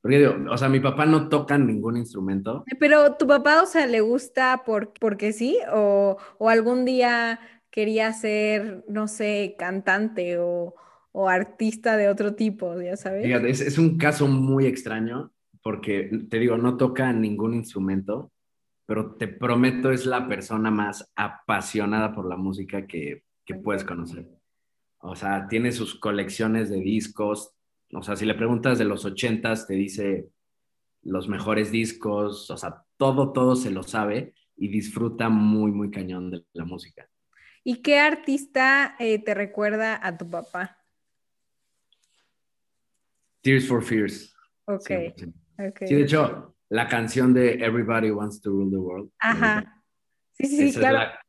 Porque digo, o sea, mi papá no toca ningún instrumento. Pero tu papá, o sea, ¿le gusta por, porque sí? O, o algún día quería ser, no sé, cantante o, o artista de otro tipo, ya sabes? Fíjate, es, es un caso muy extraño porque, te digo, no toca ningún instrumento, pero te prometo es la persona más apasionada por la música que, que puedes conocer. O sea, tiene sus colecciones de discos. O sea, si le preguntas de los ochentas, te dice los mejores discos. O sea, todo, todo se lo sabe y disfruta muy, muy cañón de la música. ¿Y qué artista eh, te recuerda a tu papá? Tears for Fears. Ok, 100%. ok. Sí, de hecho, la canción de Everybody Wants to Rule the World. Ajá. Sí, sí, sí, Esa, claro. es la,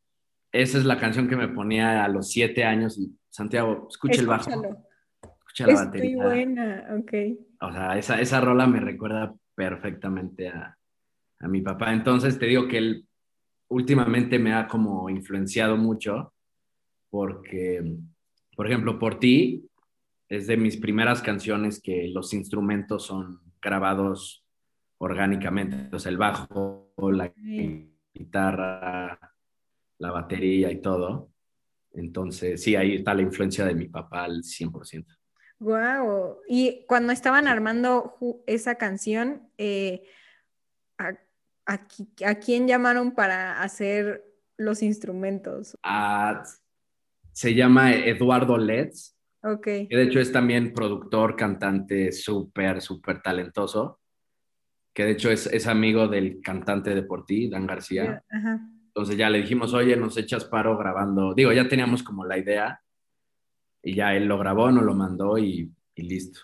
esa es la canción que me ponía a los siete años y Santiago, escucha el bajo, escucha la Es muy batería. buena, ok. O sea, esa, esa rola me recuerda perfectamente a, a mi papá. Entonces te digo que él últimamente me ha como influenciado mucho porque, por ejemplo, por ti es de mis primeras canciones que los instrumentos son grabados orgánicamente. El bajo, la guitarra, la batería y todo. Entonces, sí, ahí está la influencia de mi papá al 100%. Wow. Y cuando estaban armando esa canción, eh, ¿a, a a quién llamaron para hacer los instrumentos? Ah, se llama Eduardo Letts, Ok. que de hecho es también productor, cantante súper, súper talentoso, que de hecho es, es amigo del cantante de por ti, Dan García. Ajá. Entonces ya le dijimos, oye, nos echas paro grabando. Digo, ya teníamos como la idea y ya él lo grabó, nos lo mandó y, y listo.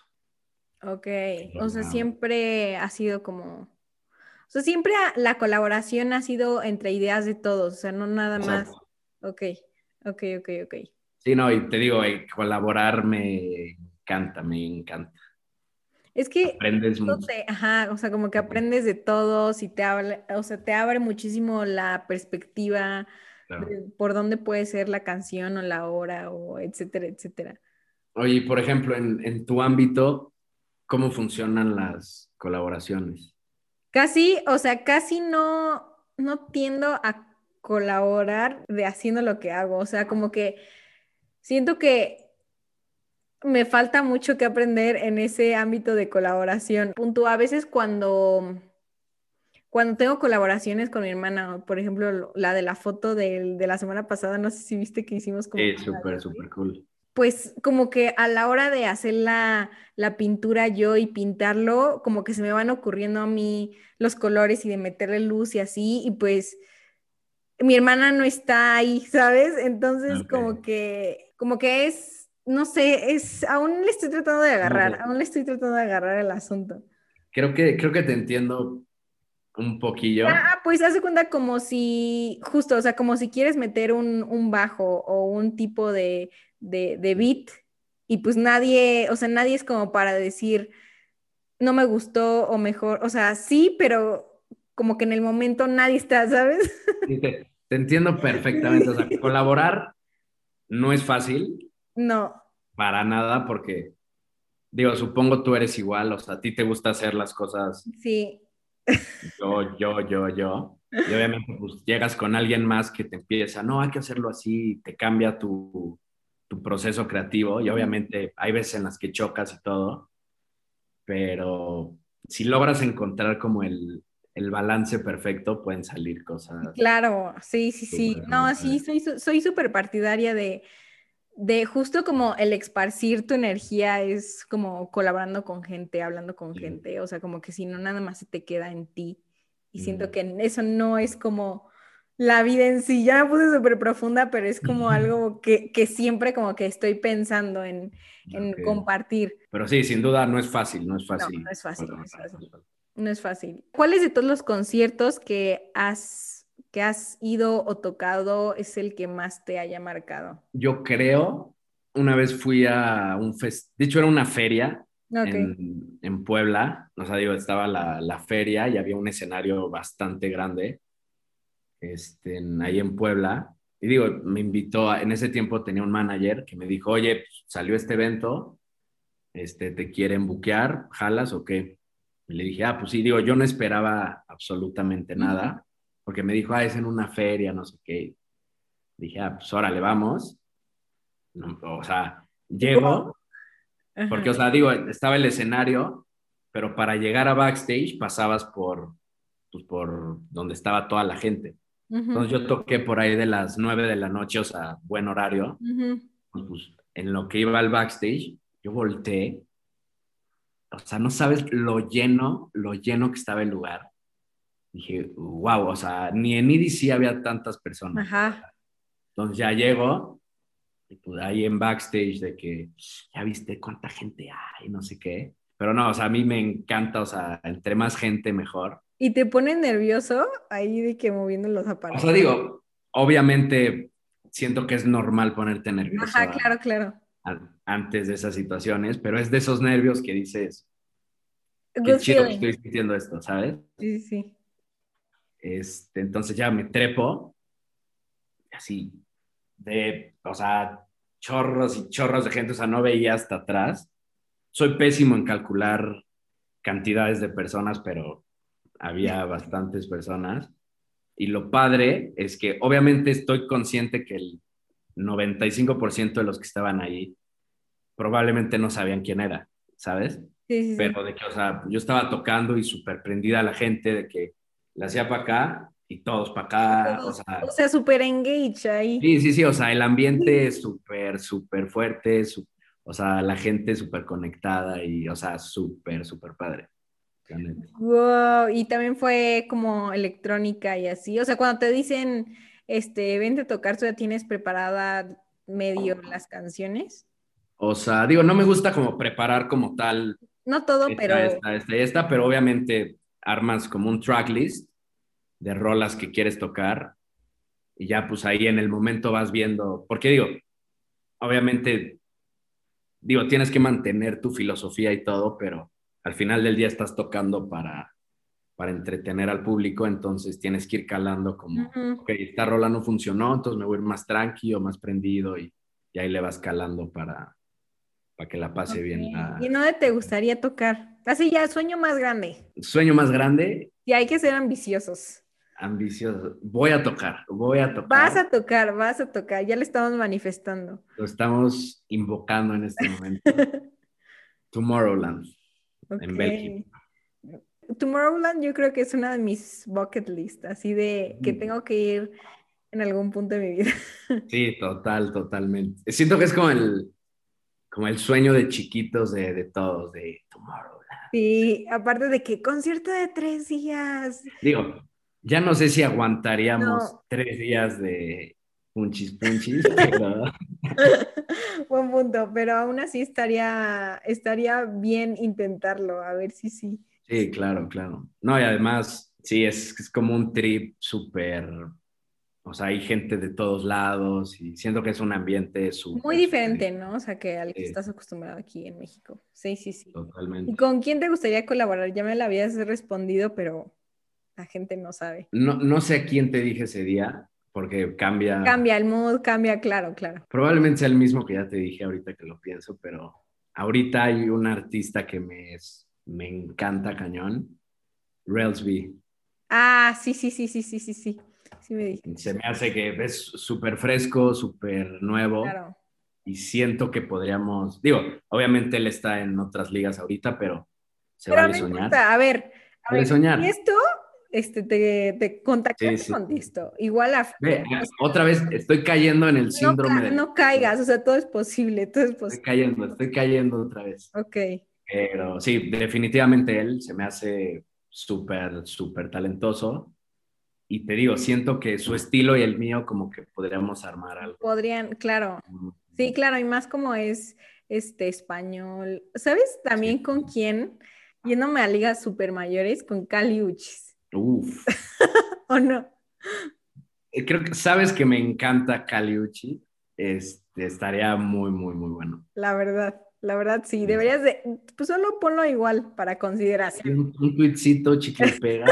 Ok. O sea, siempre ha sido como... O sea, siempre ha- la colaboración ha sido entre ideas de todos, o sea, no nada más. Exacto. Ok, ok, ok, ok. Sí, no, y te digo, eh, colaborar me encanta, me encanta. Es que Aprendes No ajá, o sea, como que aprendes de todos y te habla, o sea, te abre muchísimo la perspectiva de por dónde puede ser la canción o la obra o etcétera, etcétera. Oye, por ejemplo, en, en tu ámbito, ¿cómo funcionan las colaboraciones? Casi, o sea, casi no, no tiendo a colaborar de haciendo lo que hago, o sea, como que siento que me falta mucho que aprender en ese ámbito de colaboración. Punto, a veces cuando, cuando tengo colaboraciones con mi hermana, por ejemplo, la de la foto de, la semana pasada, no sé si viste que hicimos como... Sí, súper, súper cool. Pues como que a la hora de hacer la, la pintura yo y pintarlo, como que se me van ocurriendo a mí los colores y de meterle luz y así, y pues mi hermana no está ahí, ¿sabes? Entonces Ok. como que, como que es, no sé, es, aún le estoy tratando de agarrar, aún le estoy tratando de agarrar el asunto. Creo que, creo que te entiendo un poquillo. Ah, pues haz de cuenta como si, justo, o sea, como si quieres meter un, un bajo o un tipo de, de, de beat y pues nadie, o sea, nadie es como para decir, no me gustó o mejor, o sea, sí, pero como que en el momento nadie está, ¿sabes? Sí, Te, te entiendo perfectamente. O sea, *laughs* colaborar no es fácil No, para nada porque, digo, supongo tú eres igual. O sea, a ti te gusta hacer las cosas sí, yo, yo, yo, yo. Y obviamente pues llegas con alguien más que te empieza, no, hay que hacerlo así, te cambia tu, tu proceso creativo y obviamente hay veces en las que chocas y todo, pero si logras encontrar como el, el balance perfecto, pueden salir cosas. Claro, sí, sí, sí. Súper No, sí, soy su- soy súper partidaria de, de justo como el esparcir tu energía es como colaborando con gente, hablando con Sí. gente, o sea, como que si no, nada más se te queda en ti. Y siento Ujú. que eso no es como la vida en sí. Ya me puse súper profunda, pero es como *laughs* algo que, que siempre como que estoy pensando en, en compartir. Pero sí, sin duda no es fácil, no es fácil. no es fácil, no es Bueno, fácil. No es fácil. ¿Cuáles de todos los conciertos que has, que has ido o tocado es el que más te haya marcado? Yo creo, una vez fui a un fest, de hecho era una feria en, en Puebla, o sea, digo, estaba la, la feria y había un escenario bastante grande este, en- ahí en Puebla. Y digo, me invitó, a- en ese tiempo tenía un manager que me dijo, oye, pues, salió este evento, este, ¿te quieren buquear? ¿Jalas o qué? Y le dije, ah, pues sí, digo, yo no esperaba absolutamente nada, porque me dijo, ah, es en una feria, no sé qué. Dije, ah, pues órale, vamos. No, o sea, llego, porque, o sea, digo, estaba el escenario, pero para llegar a backstage pasabas por, pues, por donde estaba toda la gente. Entonces yo toqué por ahí de las 9 de la noche, o sea, buen horario. ujú. Pues, pues, en lo que iba al backstage, yo volteé. O sea, no sabes lo lleno, lo lleno que estaba el lugar. Dije, wow, o sea, ni en EDC había tantas personas. Ajá. Entonces ya llego, y pues ahí en backstage de que, ya viste cuánta gente hay, no sé qué. Pero no, o sea, a mí me encanta, o sea, entre más gente mejor. ¿Y te pone nervioso ahí de que moviendo los O aparatos? sea, digo, obviamente siento que es normal ponerte nervioso Ajá, a- claro, claro. a- antes de esas situaciones, pero es de esos nervios que dices, qué Good chido que feeling. estoy sintiendo esto, ¿sabes? Sí, sí, sí. Este, entonces ya me trepo, así, de, o sea, chorros y chorros de gente, o sea, no veía hasta atrás. Soy pésimo en calcular cantidades de personas, pero había bastantes personas. Y lo padre es que obviamente estoy consciente que el 95% de los que estaban ahí probablemente no sabían quién era, ¿sabes? Sí, sí, sí. Pero de que, o sea, yo estaba tocando y súper prendida a la gente de que la hacía para acá y todos para acá, o sea, o sea, súper engage ahí. sí, sí, sí, o sea, el ambiente es súper, súper fuerte, su- o sea, la gente súper conectada y, o sea, súper, súper padre. Wow, y también fue como electrónica y así. O sea, cuando te dicen, este, vente a tocar, tú ya tienes preparada medio las canciones. O sea, digo, no me gusta como preparar como tal No todo, esta, pero esta, esta, esta, pero obviamente armas como un tracklist de rolas que quieres tocar y ya pues ahí en el momento vas viendo, porque digo, obviamente, digo, tienes que mantener tu filosofía y todo, pero al final del día estás tocando para, para entretener al público, entonces tienes que ir calando como, Ujú. ok, esta rola no funcionó, entonces me voy a ir más tranquilo, más prendido y, y ahí le vas calando para, para que la pase bien. la- ¿Y dónde te gustaría tocar? Así ya, sueño más grande. Sueño más grande, Y hay que ser ambiciosos. ambicioso. Voy a tocar, voy a tocar. Vas a tocar, vas a tocar. Ya le estamos manifestando. Lo estamos invocando en este momento. *laughs* Tomorrowland. En. Bélgica. Tomorrowland yo creo que es una de mis bucket list, así de que Mm. tengo que ir en algún punto de mi vida. *laughs* Sí, total, totalmente. Siento que es como el, como el sueño de chiquitos de, de todos, de Tomorrowland. Sí, aparte de que concierto de tres días. Digo, ya no sé si aguantaríamos No. tres días de punchis punchis, *laughs* pero *laughs* Buen punto, pero aún así estaría, estaría bien intentarlo, a ver si sí. sí, claro, claro. No, y además, sí, es, es como un trip súper, o sea, hay gente de todos lados y siento que es un ambiente súper. Muy diferente, ¿no? O sea, que al que Sí. estás acostumbrado aquí en México. Sí, sí, sí. Totalmente. ¿Y con quién te gustaría colaborar? Ya me lo habías respondido, pero la gente no sabe. No, no sé a quién te dije ese día, porque cambia. Cambia el mood, cambia, claro, claro. Probablemente sea el mismo que ya te dije ahorita que lo pienso, pero ahorita hay un artista que me, es- me encanta cañón, Railsby. Ah, sí, sí, sí, sí, sí, sí, sí. Sí me dije. Se me hace que es súper fresco, súper nuevo Claro. y siento que podríamos, digo, obviamente él está en otras ligas ahorita, pero se vale soñar. A ver, a ver, soñar. y esto, este, te, te contactaste Sí, sí. con esto. Igual a... Ve, otra vez estoy cayendo en el no, síndrome ca- de... no caigas, o sea, todo es posible, todo es Estoy posible. cayendo, estoy cayendo otra vez. Ok, Pero sí, definitivamente él se me hace súper, súper talentoso. Y te digo, siento que su estilo y el mío como que podríamos armar algo. podrían, claro. Sí, claro, y más como es este español. ¿Sabes también Sí. con quién? Yéndome a ligas super mayores, con Cali Uchis. Uf. *laughs* ¿O no? Eh, Creo que sabes que me encanta Caliucci. Este, estaría muy, muy, muy bueno. La verdad, la verdad sí. Deberías de, pues solo ponlo igual para consideración. Un, un tuitcito chicle pega.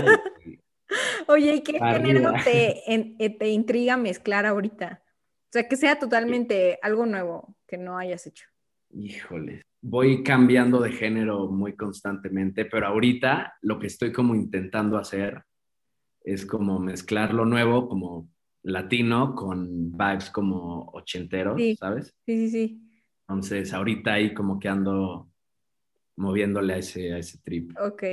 *laughs* Oye, ¿y qué género te, en- eh, te intriga mezclar ahorita? O sea, que sea totalmente algo nuevo que no hayas hecho. Híjole. Voy cambiando de género muy constantemente, pero ahorita lo que estoy como intentando hacer es como mezclar lo nuevo, como latino, con vibes como ochenteros, Sí. ¿sabes? Sí, sí, sí. Entonces, ahorita ahí como que ando moviéndole a ese, a ese trip. Ok.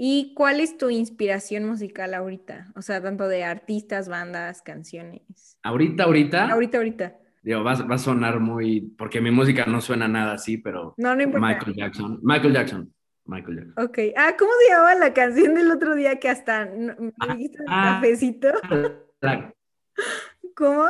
¿Y cuál es tu inspiración musical ahorita? O sea, tanto de artistas, bandas, canciones. Ahorita, ahorita, Ahorita, ahorita. digo, va, va a sonar muy, porque mi música no suena nada así, pero No, no importa. Michael Jackson, Michael Jackson, Michael Jackson. Ok. Ah, ¿cómo se llama la canción del otro día que hasta me Ah, dijiste ah. cafecito? *laughs* Claro. ¿Cómo?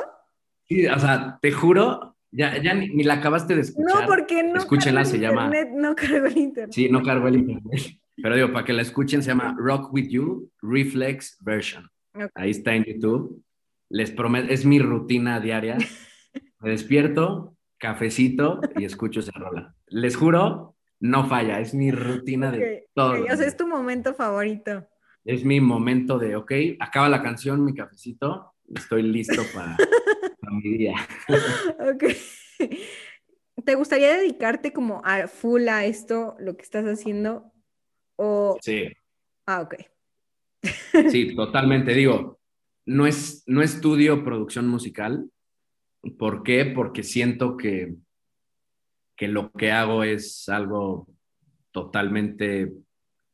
Sí, o sea, te juro, ya, ya ni, ni la acabaste de escuchar. No, porque no. Escúchenla, se llama- internet, No cargo el internet. Sí, no cargo el internet. Pero digo, para que la escuchen, se llama Rock With You Reflex Version. Ok. Ahí está en YouTube. Les prometo, es mi rutina diaria. *laughs* Me despierto, cafecito y escucho esa rola. Les juro, no falla. Es mi rutina de Ok, todo. ok, O sea, es tu momento favorito. Es mi momento de, ok, acaba la canción, mi cafecito, estoy listo para, *laughs* para mi día. Ok. ¿Te gustaría dedicarte como a full a esto, lo que estás haciendo? O. Sí, Ah, ok. sí, totalmente. Digo, no, es, no estudio producción musical. ¿Por qué? Porque siento que, que lo que hago es algo totalmente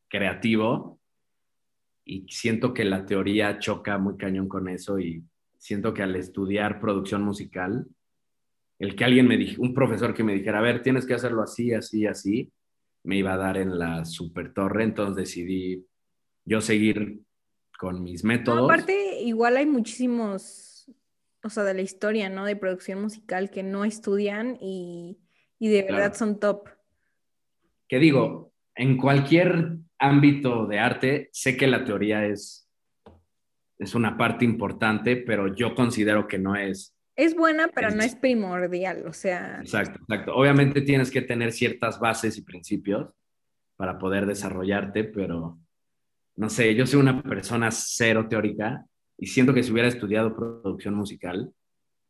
creativo y siento que la teoría choca muy cañón con eso y siento que al estudiar producción musical, el que alguien me dijo, un profesor que me dijera, a ver, tienes que hacerlo así, así, así, me iba a dar en la super torre, entonces decidí yo seguir con mis No, métodos. aparte, igual hay muchísimos, o sea, de la historia, ¿no? De producción musical que no estudian y, y de Claro. verdad son top. que digo, en cualquier ámbito de arte, sé que la teoría es, es una parte importante, pero yo considero que no es. Es buena, pero no Es- primordial, o sea, Exacto, exacto. Obviamente tienes que tener ciertas bases y principios para poder desarrollarte, pero no sé, yo soy una persona cero teórica y siento que si hubiera estudiado producción musical,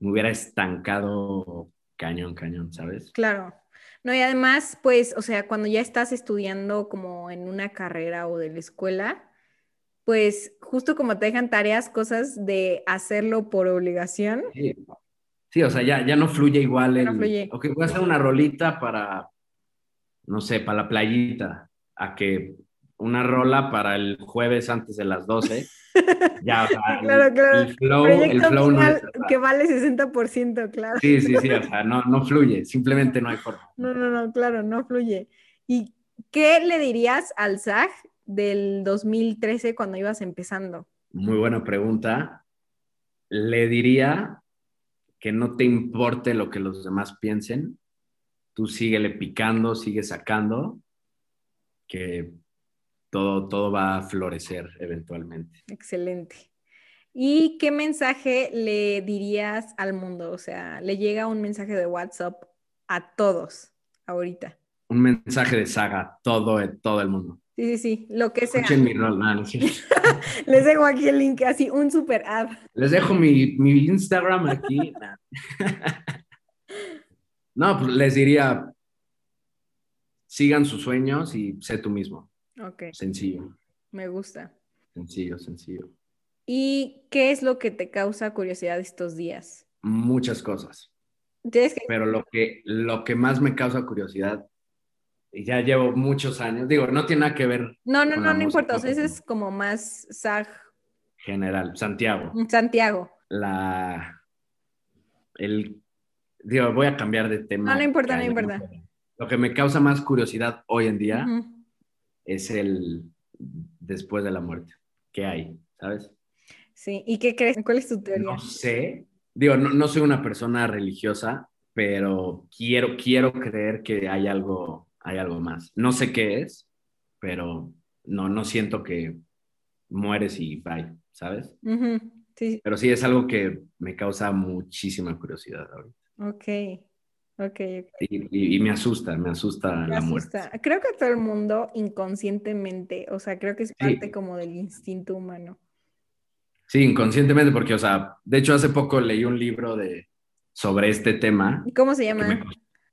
me hubiera estancado cañón, cañón, ¿sabes? claro. No, y además, pues, o sea, cuando ya estás estudiando como en una carrera o de la escuela, pues justo como te dejan tareas, cosas de hacerlo por obligación, Sí, Sí, o sea, ya, ya no fluye igual Ya no el... fluye. Ok, voy a hacer una rolita para, no sé, para la playita, a que una rola para el jueves antes de las 12. *laughs* Ya, o sea, el- Claro, claro. el flow, el flow no es- que vale 60%, claro. Sí, sí, sí, o sea, no, no fluye, simplemente no hay forma. No, no, no, claro, no fluye. ¿Y qué le dirías al SAG del 2013 cuando ibas empezando? Muy buena pregunta. Le diría que no te importe lo que los demás piensen, tú síguele picando, sigue sacando, que todo, todo va a florecer eventualmente. Excelente. ¿Y qué mensaje le dirías al mundo? O sea, le llega un mensaje de WhatsApp a todos ahorita. Un mensaje de saga, todo, todo el mundo. Sí, sí, sí, lo que sea. Escuchen mi rol. no, no cierto. *laughs* Les dejo aquí el link, así, un super ad. Les dejo mi, mi Instagram aquí. *laughs* No, pues les diría, sigan sus sueños y sé tú mismo. Ok, Sencillo, me gusta. sencillo, sencillo. ¿Y qué es lo que te causa curiosidad estos días? Muchas cosas. Que... Pero lo que, lo que más me causa curiosidad ya llevo muchos años. Digo, no tiene nada que ver. No, no, no, no importa. O sea, ese es como más SAG. General, Santiago. Santiago. La. El. Digo, voy a cambiar de tema. No, no importa, no importa. Lo que me causa más curiosidad hoy en día es el después de la muerte. ¿Qué hay? ¿Sabes? Sí, ¿y qué crees? ¿Cuál es tu teoría? No sé. Digo, no, no soy una persona religiosa, pero quiero, quiero creer que hay algo, hay algo más. No sé qué es, pero no, no siento que mueres y bye, ¿sabes? sí. Pero sí es algo que me causa muchísima curiosidad ahorita. Ok, ok. Y, me asusta, me asusta la muerte. Creo que todo el mundo inconscientemente, o sea, creo que es parte como del instinto humano. Sí, inconscientemente, porque, o sea, de hecho hace poco leí un libro de, sobre este tema. ¿Cómo se llama?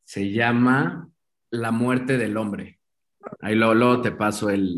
se llama La muerte del hombre. Ahí luego, te paso el,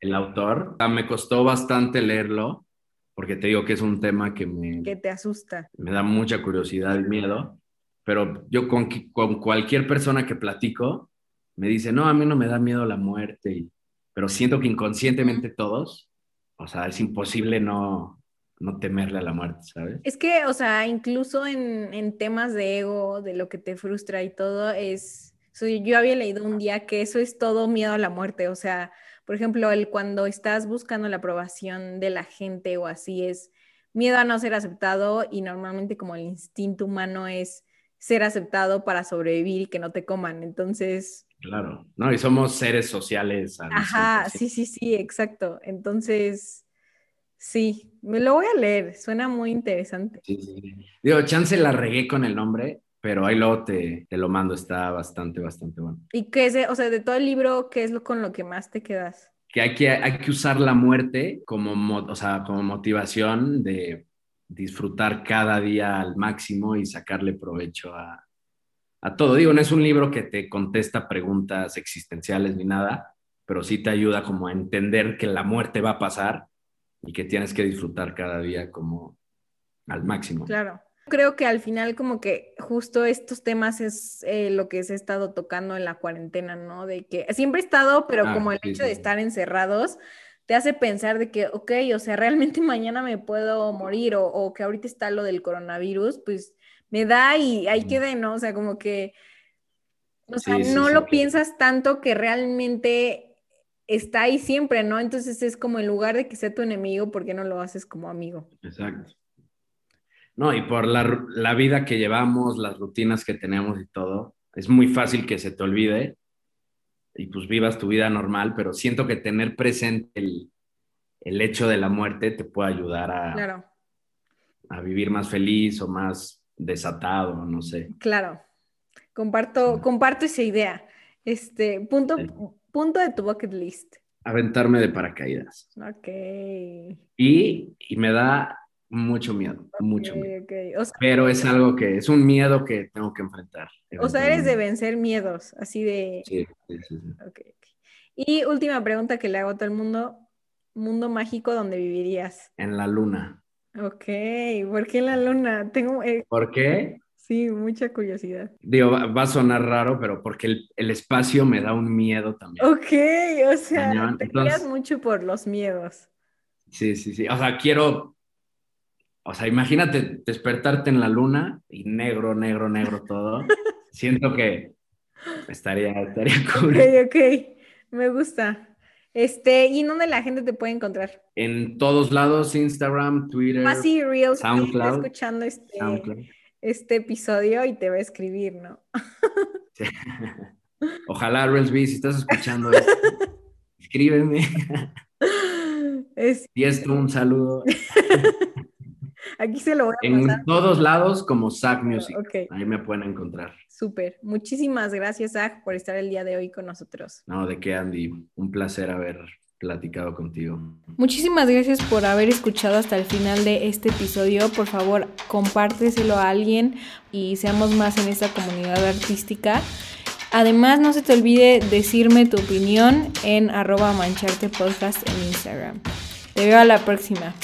el autor. Me costó bastante leerlo porque te digo que es un tema que me... Que te asusta. Me da mucha curiosidad y miedo, pero yo con, con cualquier persona que platico me dice, no, a mí no me da miedo la muerte, pero siento que inconscientemente todos, o sea, es imposible no, no temerle a la muerte, ¿sabes? Es que, o sea, incluso en, en temas de ego, de lo que te frustra y todo, es... yo había leído un día que eso es todo miedo a la muerte, o sea, por ejemplo, el cuando estás buscando la aprobación de la gente o así es miedo a no ser aceptado y normalmente como el instinto humano es ser aceptado para sobrevivir y que no te coman. Entonces... Claro, no, y somos seres sociales. Ajá, sí, sí, sí, exacto. Entonces, sí, me lo voy a leer, suena muy interesante. Sí, sí. Digo, chance la regué con el nombre, pero ahí luego te, te, lo mando, está bastante, bastante bueno. ¿Y qué es, o sea, de todo el libro, qué es lo con lo que más te quedas? Que hay que, hay que usar la muerte como, o sea, como motivación de disfrutar cada día al máximo y sacarle provecho a, a todo. Digo, no es un libro que te contesta preguntas existenciales ni nada, pero sí te ayuda como a entender que la muerte va a pasar y que tienes que disfrutar cada día como al máximo. Claro. Creo que al final como que justo estos temas es eh, lo que se ha estado tocando en la cuarentena, ¿no? De que siempre he estado, pero ah, como el hecho de estar encerrados te hace pensar de que, ok, o sea, realmente *laughs* mañana me puedo morir o, que ahorita está lo del coronavirus, pues me da y ahí quede, ¿no? O sea, como que, o sea, no lo piensas tanto que realmente está ahí siempre, ¿no? Entonces es como en lugar de que sea tu enemigo, ¿por qué no lo haces como amigo? Exacto. No, y por la, la, vida que llevamos, las rutinas que tenemos y todo, es muy fácil que se te olvide y pues vivas tu vida normal, pero siento que tener presente el, el hecho de la muerte te puede ayudar a, a vivir más feliz o más desatado, no sé. Claro, comparto, comparto esa idea. Este, punto, punto de tu bucket list. Aventarme de paracaídas. Ok. Y, y me da mucho miedo, mucho miedo. Pero es algo que es un miedo que tengo que enfrentar. O sea, eres de vencer miedos, así de... Sí, sí, sí. Y última pregunta que le hago a todo el mundo, mundo mágico donde vivirías. En la luna. Ok, ¿por qué en la luna? Tengo... Eh, ¿Por qué? Sí, mucha curiosidad. Digo, va, a sonar raro, pero porque el, espacio me da un miedo también. Ok, o sea, te Entonces, mucho por los miedos. Sí, sí, sí. O sea, quiero o sea, imagínate despertarte en la luna y negro, negro, negro todo. *laughs* Siento que estaría, estaría cool. Ok, ok, me gusta. Este, ¿y dónde la gente te puede encontrar? En todos lados, Instagram, Twitter, Así, Reels, SoundCloud. escuchando este, este episodio y te va a escribir, ¿no? *laughs* Ojalá, Reelsby, si estás escuchando esto, *laughs* escríbeme. Y esto, un saludo. Aquí se lo voy a En todos lados como Zach Music. Ahí me pueden encontrar. Súper. Muchísimas gracias, Zach, por estar el día de hoy con nosotros. No, de qué, Andy. Un placer haber platicado contigo. Muchísimas gracias por haber escuchado hasta el final de este episodio. Por favor, compárteselo a alguien y seamos más en esta comunidad artística. Además, no se te olvide decirme tu opinión en arroba mancharte podcast en Instagram. Te veo a la próxima.